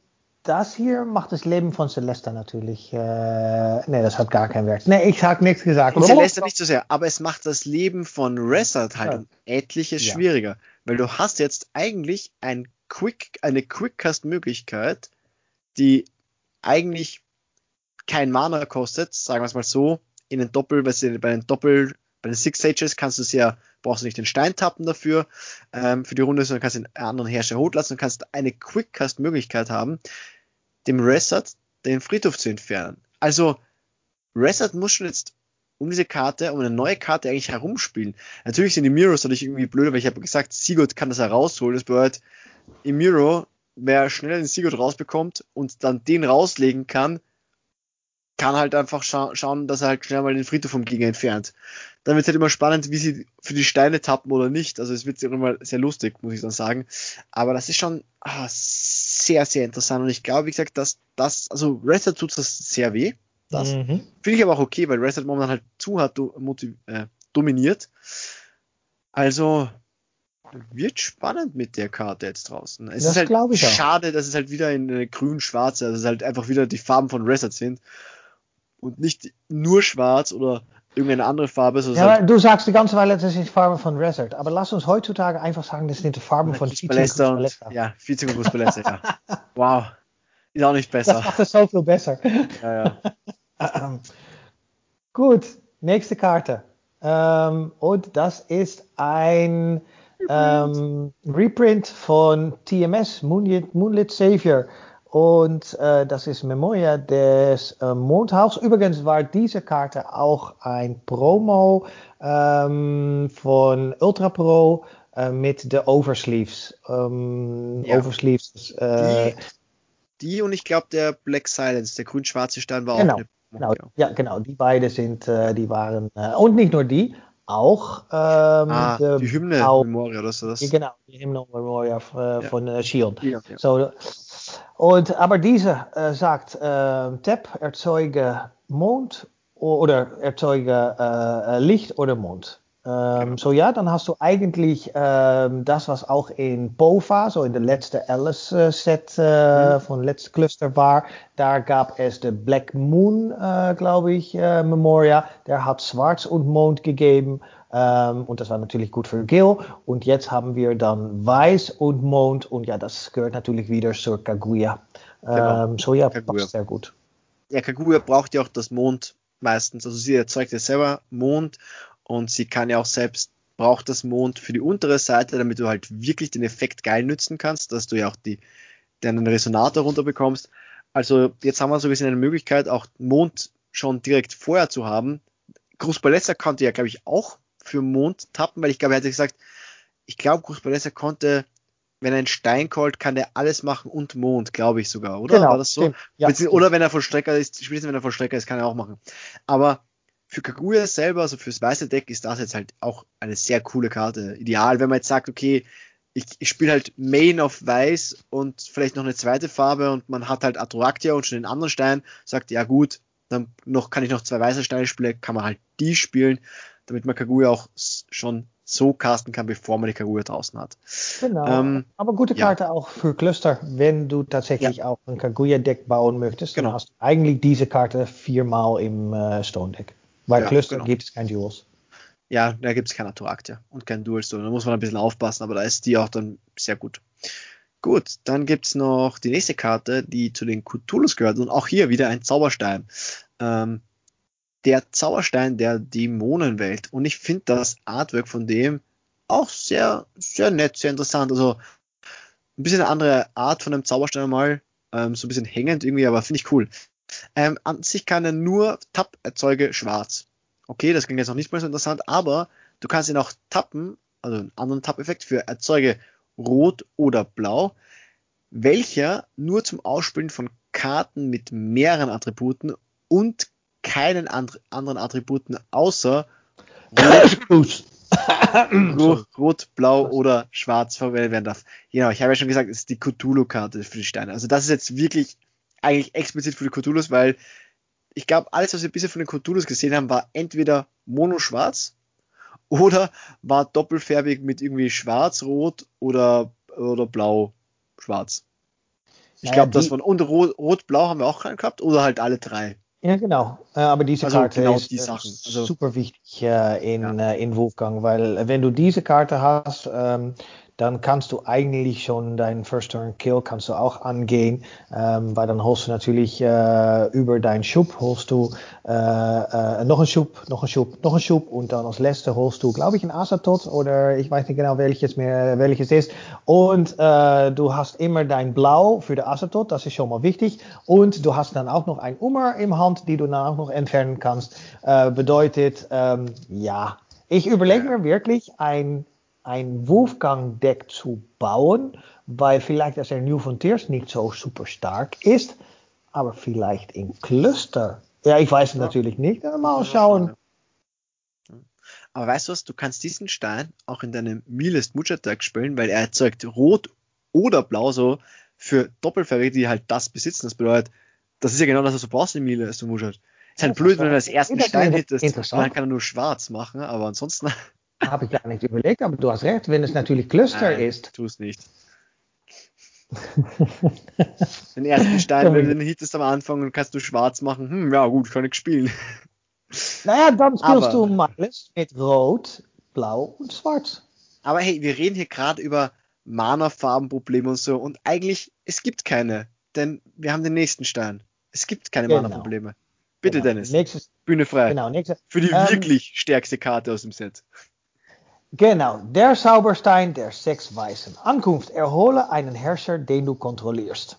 das hier macht das Leben von Celeste natürlich. Äh, ne, das hat gar keinen Wert. Ne, ich habe nichts gesagt. Celeste nicht so sehr, aber es macht das Leben von Resort halt ja. um etliches ja. schwieriger. Weil du hast jetzt eigentlich ein Quick, eine Quickcast-Möglichkeit, die eigentlich kein Mana kostet, sagen wir es mal so, in den Doppel, bei den Doppel, bei den Six Sages kannst du es ja, brauchst du nicht den Stein tappen dafür, ähm, für die Runde, sondern kannst den anderen Herrscher hoch lassen und kannst eine Quickcast-Möglichkeit haben, dem Resort den Friedhof zu entfernen. Also Resort muss schon jetzt um diese Karte, um eine neue Karte eigentlich herumspielen. Natürlich sind die Mirrors natürlich irgendwie blöd, weil ich habe gesagt, Sigurd kann das herausholen. Das bedeutet, im Miro, wer schnell den Sigurd rausbekommt und dann den rauslegen kann, kann halt einfach scha schauen, dass er halt schnell mal den Friedhof vom Gegner entfernt. Dann wird es halt immer spannend, wie sie für die Steine tappen oder nicht. Also es wird immer sehr lustig, muss ich dann sagen. Aber das ist schon ah, sehr, sehr interessant. Und ich glaube, wie gesagt, dass das, also Reset tut das sehr weh. Das mhm. finde ich aber auch okay, weil Reset momentan halt zu hart do, äh, dominiert. Also, wird spannend mit der Karte jetzt draußen. Es das ist halt schade, dass es halt wieder in äh, grün-schwarz, also es halt einfach wieder die Farben von Reset sind und nicht nur schwarz oder irgendeine andere Farbe. So ja, halt du sagst die ganze Weile, das ist die Farbe von Reset, aber lass uns heutzutage einfach sagen, das sind die Farben von Vize und Ja, und Ballester, ja. Wow. Ist auch nicht besser. Das macht es so viel besser. Ja, ja. Gut, nächste Karte. Ähm, und das ist ein ähm, Reprint von TMS, Moonlit, Moonlit Savior. Und äh, das ist Memoria des äh, Mondhauchs. Übrigens war diese Karte auch ein Promo ähm, von Ultra Pro äh, mit den Oversleeves. Ähm, ja. Oversleeves. Äh, die, die, und ich glaube der Black Silence, der grün-schwarze Stein war genau, auch eine Genau, ja, genau. Die beiden sind, äh, die waren, äh, und nicht nur die, auch ähm, ah, die, die Hymne auch, Memoria, das ist das. Genau, die Hymne Memoria von äh, Shield. Ja, ja. So, und, aber diese äh, sagt, äh, Tap erzeuge Mond oder erzeuge äh, Licht oder Mond. Ähm. So ja, dann hast du eigentlich ähm, das, was auch in POVA, so in der letzte Alice-Set äh, mhm. von letzte Cluster war. Da gab es de Black Moon, äh, glaube ich, äh, Memoria. Der hat Schwarz und Mond gegeben. Ähm, und das war natürlich gut für Gil. Und jetzt haben wir dann Weiß und Mond. Und ja, das gehört natürlich wieder zur Kaguya. Genau. Ähm, so ja, Kaguya. passt sehr gut. Ja, Kaguya braucht ja auch das Mond meistens. Also sie erzeugt ja selber Mond und sie kann ja auch selbst braucht das Mond für die untere Seite, damit du halt wirklich den Effekt geil nützen kannst, dass du ja auch die, deinen Resonator runterbekommst. Also jetzt haben wir so ein bisschen eine Möglichkeit, auch Mond schon direkt vorher zu haben. Cruz konnte ja, glaube ich, auch für Mond tappen, weil ich glaube, er hätte gesagt, ich glaube, Cruz konnte, wenn er einen Stein callt, kann er alles machen und Mond, glaube ich sogar, oder? Genau, War das so? Ja, oder wenn er Vollstrecker ist, spätestens wenn er Vollstrecker ist, kann er auch machen. Aber für Kaguya selber, also fürs weiße Deck, ist das jetzt halt auch eine sehr coole Karte. Ideal, wenn man jetzt sagt, okay, ich, ich spiele halt Main auf Weiß und vielleicht noch eine zweite Farbe und man hat halt Atraktia und schon den anderen Stein, sagt, ja gut, dann noch kann ich noch zwei weiße Steine spielen, kann man halt die spielen, damit man Kaguya auch schon so casten kann, bevor man die Kaguya draußen hat. Genau. Ähm, Aber gute Karte ja. auch für Cluster, wenn du tatsächlich ja. auch ein Kaguya-Deck bauen möchtest. Genau. Dann hast du eigentlich diese Karte viermal im äh, Stone-Deck. Weil ja, Cluster genau. gibt es kein Duels. Ja, da gibt es kein Attrakt, und kein Duels. Da muss man ein bisschen aufpassen, aber da ist die auch dann sehr gut. Gut, dann gibt es noch die nächste Karte, die zu den Cthulhus gehört und auch hier wieder ein Zauberstein. Ähm, der Zauberstein der Dämonenwelt. Und ich finde das Artwork von dem auch sehr, sehr nett, sehr interessant. Also ein bisschen eine andere Art von einem Zauberstein mal. Ähm, so ein bisschen hängend irgendwie, aber finde ich cool. Ähm, an sich kann er nur Tab erzeuge schwarz. Okay, das klingt jetzt noch nicht mal so interessant, aber du kannst ihn auch tappen, also einen anderen Tab-Effekt für erzeuge rot oder blau, welcher nur zum Ausspielen von Karten mit mehreren Attributen und keinen and anderen Attributen außer Rot, Rot, Blau oder Schwarz verwendet werden darf. Genau, ich habe ja schon gesagt, es ist die Cthulhu-Karte für die Steine. Also das ist jetzt wirklich eigentlich explizit für die Cthulhus, weil ich glaube, alles, was wir bisher von den Cthulhus gesehen haben, war entweder mono-schwarz oder war doppelfärbig mit irgendwie schwarz-rot oder, oder blau-schwarz. Ich glaube, das von und rot-blau haben wir auch gehabt oder halt alle drei. Ja, genau. Äh, aber diese also Karte genau ist die Sachen. Also, super wichtig äh, in, ja. äh, in Wolfgang, weil wenn du diese Karte hast, ähm, dann kannst du eigentlich schon deinen First Turn Kill kannst du auch angehen, ähm, weil dann holst du natürlich äh, über deinen Schub holst du äh, äh, noch einen Schub, noch einen Schub, noch einen Schub und dann als letzte holst du, glaube ich, ein Asatot oder ich weiß nicht genau welches mehr welches ist. Und äh, du hast immer dein Blau für den Asatot, das ist schon mal wichtig. Und du hast dann auch noch ein Ummer im Hand, die du dann auch noch entfernen kannst. Äh, bedeutet, ähm, ja, ich überlege mir wirklich ein ein Wolfgang-Deck zu bauen, weil vielleicht als er New Frontiers nicht so super stark ist, aber vielleicht in Cluster. Ja, ich weiß es ja. natürlich nicht. Mal schauen. Aber weißt du was, du kannst diesen Stein auch in deinem Milest Mucha Deck spielen, weil er erzeugt Rot oder Blau so für Doppelfärbige, die halt das besitzen. Das bedeutet, das ist ja genau das, was du brauchst in Milest Mucha. Ist halt blöd, wenn du als ersten Stein hättest, dann kann er nur schwarz machen, aber ansonsten Habe ich gar nicht überlegt, aber du hast recht, wenn es natürlich Cluster Nein, ist. Tu es nicht. Den ersten Stein, wenn du den hittest am Anfang und kannst du schwarz machen, hm, ja gut, kann ich spielen. Naja, dann spielst Aber- du Miles mit Rot, Blau und Schwarz. Aber hey, wir reden hier gerade über Mana-Farbenprobleme und so und eigentlich, es gibt keine, denn wir haben den nächsten Stein. Es gibt keine Genau. Mana-Probleme. Bitte, Genau. Dennis, Nächstes, Bühne frei. genau, nächstes. Für die Ähm, wirklich stärkste Karte aus dem Set. Genau, der Zauberstein der sechs Weißen. Ankunft, erhole einen Herrscher, den du kontrollierst.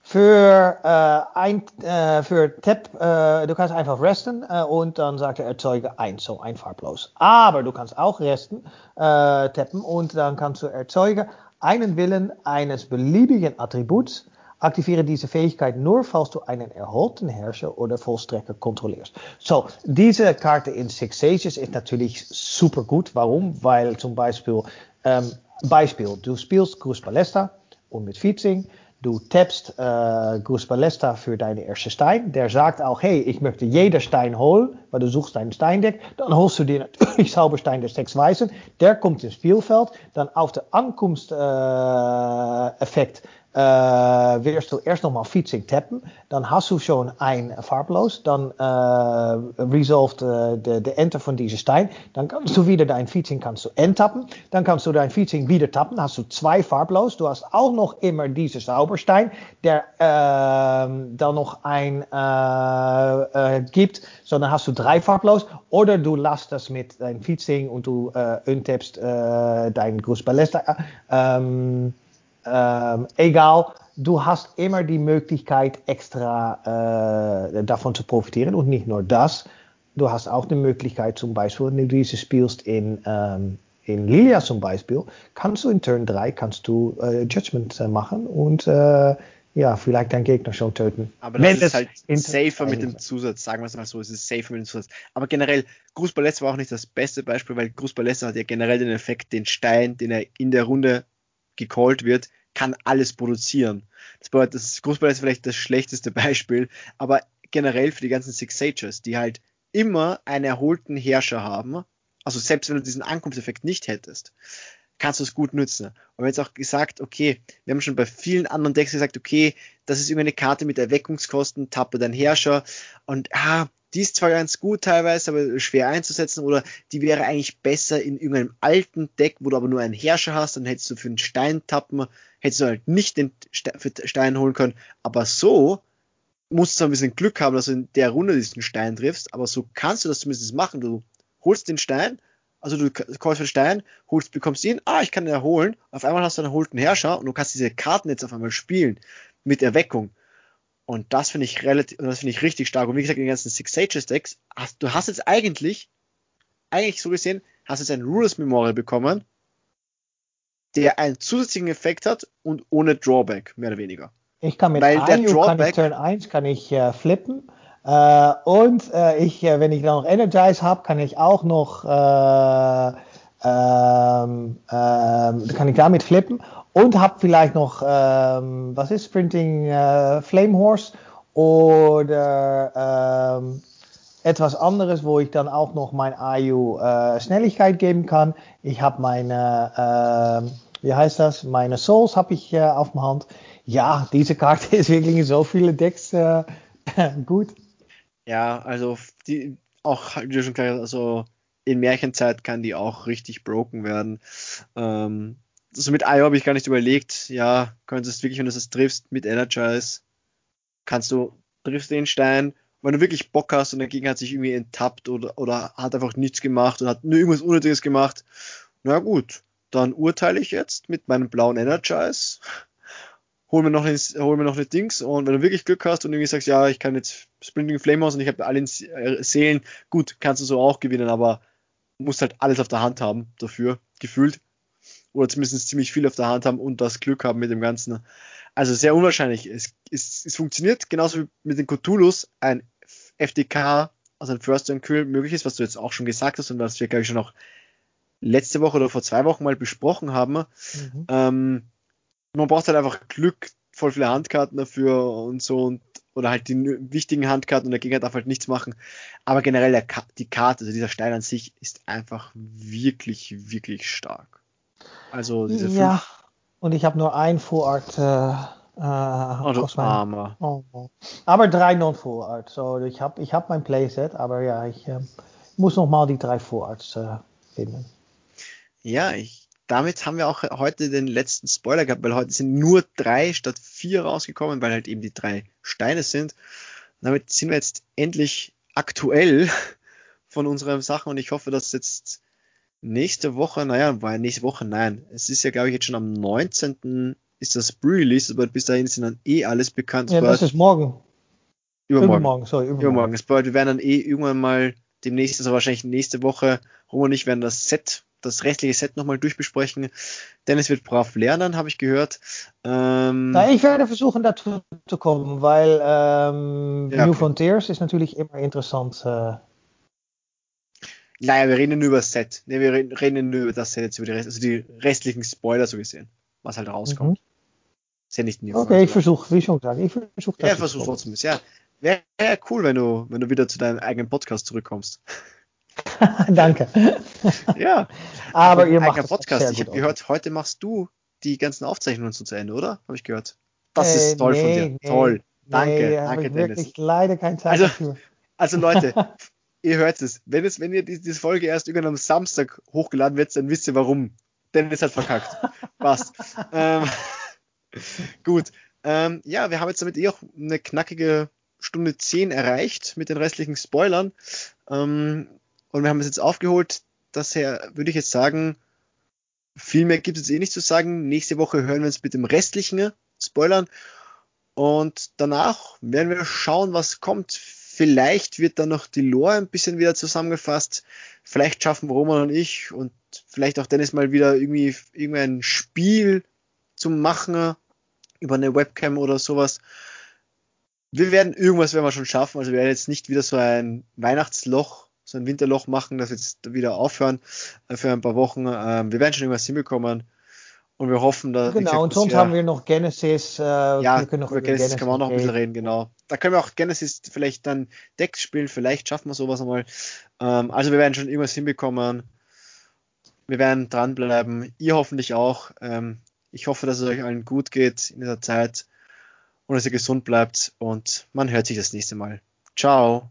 Für, äh, ein, äh, für Tap, äh, du kannst einfach resten und dann sagt er erzeuge eins, so ein farblos. Aber du kannst auch resten, tappen und dann kannst du erzeugen einen Willen eines beliebigen Attributs. Aktiviere diese Fähigkeit nur, falls du einen erholten Herrscher oder Vollstrecker kontrollierst. So, diese Karte in Six Sages ist natürlich super gut. Warum? Weil zum Beispiel, ähm, Beispiel, du spielst Cruz Palesta und mit Featsing. Du tappst äh, Cruz Palesta für deine erste Stein. Der sagt auch, hey, ich möchte jeder Stein holen, weil du suchst deinen Steindeck. Dann holst du dir natürlich Zauberstein der sechs Weißen. Der kommt ins Spielfeld. Dann auf der Ankomst-Effekt äh, wirst du erst nochmal Featsing tappen. Dann hast du schon ein farblos. Dann äh, resolved äh, de, de Enter von diesem Stein. Dann kannst du wieder dein Featsing kannst du enttappen. Dann kannst du dein Featsing wieder tappen. Hast du zwei farblos. Du hast auch noch immer diese Zauberstein, der ähm, dann noch ein gibt. So, dann hast du drei farblos. Oder du lässt das mit dein Featsing und du untappst dein Gruß. Ähm, ähm, egal, du hast immer die Möglichkeit, extra äh, davon zu profitieren. Und nicht nur das, du hast auch die Möglichkeit, zum Beispiel, wenn du diese spielst in, ähm, in Lilia zum Beispiel, kannst du in Turn 3 kannst du äh, Judgment äh, machen und äh, ja, vielleicht deinen Gegner schon töten. Aber das Wenn ist halt safer mit dem. Zusatz, sagen wir es mal so, es ist safer mit dem Zusatz. Aber generell, Gruß Balletz war auch nicht das beste Beispiel, weil Gruß Balletz hat ja generell den Effekt, den Stein, den er in der Runde gecallt wird, kann alles produzieren. Das bedeutet, das Gruß Balletz ist vielleicht das schlechteste Beispiel, aber generell für die ganzen Six Sages, die halt immer einen erholten Herrscher haben, also selbst wenn du diesen Ankunftseffekt nicht hättest, kannst du es gut nutzen. Und jetzt auch gesagt, okay, wir haben schon bei vielen anderen Decks gesagt, okay, das ist irgendeine Karte mit Erweckungskosten, tappe deinen Herrscher und ah, die ist zwar ganz gut teilweise, aber schwer einzusetzen oder die wäre eigentlich besser in irgendeinem alten Deck, wo du aber nur einen Herrscher hast, dann hättest du für einen Stein tappen, hättest du halt nicht den Stein holen können, aber so musst du ein bisschen Glück haben, dass du in der Runde diesen Stein triffst, aber so kannst du das zumindest machen. Du holst den Stein, also du kaufst den Stein, holst, bekommst ihn, ah, ich kann ihn erholen, auf einmal hast du einen erholten Herrscher und du kannst diese Karten jetzt auf einmal spielen mit Erweckung. Und das finde ich relativ, das finde ich richtig stark. Und wie gesagt, in den ganzen Six Sages Decks, hast, du hast jetzt eigentlich, eigentlich so gesehen, hast jetzt ein Rulers Memorial bekommen, der einen zusätzlichen Effekt hat und ohne Drawback, mehr oder weniger. Ich kann mit Weil der Ayu, kann Drawback- ich Turn 1 kann ich äh, flippen. Äh, und äh, ich, äh, wenn ich dann noch Energize habe, kann ich auch noch äh, ähm, ähm, kann ich damit flippen und habe vielleicht noch ähm, was ist Sprinting äh, Flame Horse oder ähm, etwas anderes, wo ich dann auch noch mein Ayu äh, Schnelligkeit geben kann. Ich habe meine, ähm, wie heißt das, meine Souls habe ich äh, auf der Hand. Ja, diese Karte ist wirklich in so viele Decks äh, gut. Ja, also die auch, wie du schon gesagt hast, in Märchenzeit kann die auch richtig broken werden. Ähm, also mit IO habe ich gar nicht überlegt, ja, könntest wirklich, wenn du es triffst, mit Energize, kannst du, triffst den Stein, wenn du wirklich Bock hast und der Gegner hat sich irgendwie enttappt oder, oder hat einfach nichts gemacht und hat nur irgendwas Unnötiges gemacht, na gut, dann urteile ich jetzt mit meinem blauen Energize, hol mir noch ein, hol mir noch eine Dings und wenn du wirklich Glück hast und irgendwie sagst, ja, ich kann jetzt Sprinting Flame aus und ich habe alle Seelen, gut, kannst du so auch gewinnen, aber musst halt alles auf der Hand haben dafür, gefühlt. Oder zumindest ziemlich viel auf der Hand haben und das Glück haben mit dem Ganzen. Also sehr unwahrscheinlich. Es, es, es funktioniert genauso wie mit den Cthulhus ein FDK, also ein First and Kill möglich ist, was du jetzt auch schon gesagt hast und was wir, glaube ich, schon auch letzte Woche oder vor zwei Wochen mal besprochen haben. Mhm. Ähm, man braucht halt einfach Glück, voll viele Handkarten dafür und so und oder halt die wichtigen Handkarten und der Gegner darf halt nichts machen. Aber generell der, die Karte, also dieser Stein an sich, ist einfach wirklich, wirklich stark. Also diese Ja, und ich habe nur ein Vorart. Äh, äh, du Armer. Oh, oh. Aber drei Non-Vorart. So, ich habe ich hab mein Playset, aber ja, ich äh, muss noch mal die drei Vorarts äh, finden. Ja, ich damit haben wir auch heute den letzten Spoiler gehabt, weil heute sind nur drei statt vier rausgekommen, weil halt eben die drei Steine sind. Und damit sind wir jetzt endlich aktuell von unseren Sachen und ich hoffe, dass jetzt nächste Woche, naja, weil nächste Woche, nein, es ist ja glaube ich jetzt schon am 19. ist das Pre-Release, aber bis dahin sind dann eh alles bekannt. Ja, das ist morgen. Übermorgen. Übermorgen, sorry, übermorgen. übermorgen. wir werden dann eh irgendwann mal demnächst, also wahrscheinlich nächste Woche, Rom und ich werden das Set das restliche Set nochmal durchbesprechen. Dennis wird brav lernen, habe ich gehört. Ähm, Na, ich werde versuchen, dazu zu kommen, weil ähm, ja, New okay. Frontiers ist natürlich immer interessant. Äh. Naja, wir reden nur über das Set. Nee, wir reden nur über das Set jetzt, über die, Rest, also die restlichen Spoiler so gesehen, was halt rauskommt. Mhm. Ist ja nicht New Okay, ich versuche, wie schon gesagt, ich versuche das. Ja, versuch trotzdem. Ja, wäre wär cool, wenn du, wenn du wieder zu deinem eigenen Podcast zurückkommst. Danke. ja. Aber ihr macht das Podcast. Ich habe gehört, heute machst du die ganzen Aufzeichnungen zu Ende, oder? Habe ich gehört. Das äh, ist toll nee, von dir. Nee, toll. Danke, nee, danke, ich Dennis. Wirklich leider keine Zeit also, dafür. Also Leute, ihr hört es. Wenn es, wenn ihr diese Folge erst irgendwann am Samstag hochgeladen wird, dann wisst ihr warum. Dennis hat verkackt. Passt. ähm, gut. Ähm, ja, wir haben jetzt damit eh auch eine knackige Stunde 10 erreicht mit den restlichen Spoilern. Ähm, und wir haben es jetzt aufgeholt. Daher würde ich jetzt sagen, viel mehr gibt es eh nicht zu sagen. Nächste Woche hören wir uns mit dem restlichen Spoilern. Und danach werden wir schauen, was kommt. Vielleicht wird dann noch die Lore ein bisschen wieder zusammengefasst. Vielleicht schaffen Roman und ich und vielleicht auch Dennis mal wieder irgendwie irgendein Spiel zu machen über eine Webcam oder sowas. Wir werden irgendwas werden wir schon schaffen. Also wir werden jetzt nicht wieder so ein Weihnachtsloch so ein Winterloch machen, das jetzt wieder aufhören äh, für ein paar Wochen. Ähm, wir werden schon irgendwas hinbekommen. Und wir hoffen, dass. Genau, gesagt, und sonst wir, haben wir noch Genesis. Äh, ja, wir können noch über Genesis, Genesis kann man auch noch ein bisschen reden, genau. Da können wir auch Genesis vielleicht dann Decks spielen, vielleicht schaffen wir sowas einmal. Ähm, also wir werden schon irgendwas hinbekommen. Wir werden dranbleiben. Ihr hoffentlich auch. Ähm, ich hoffe, dass es euch allen gut geht in dieser Zeit und dass ihr gesund bleibt. Und man hört sich das nächste Mal. Ciao.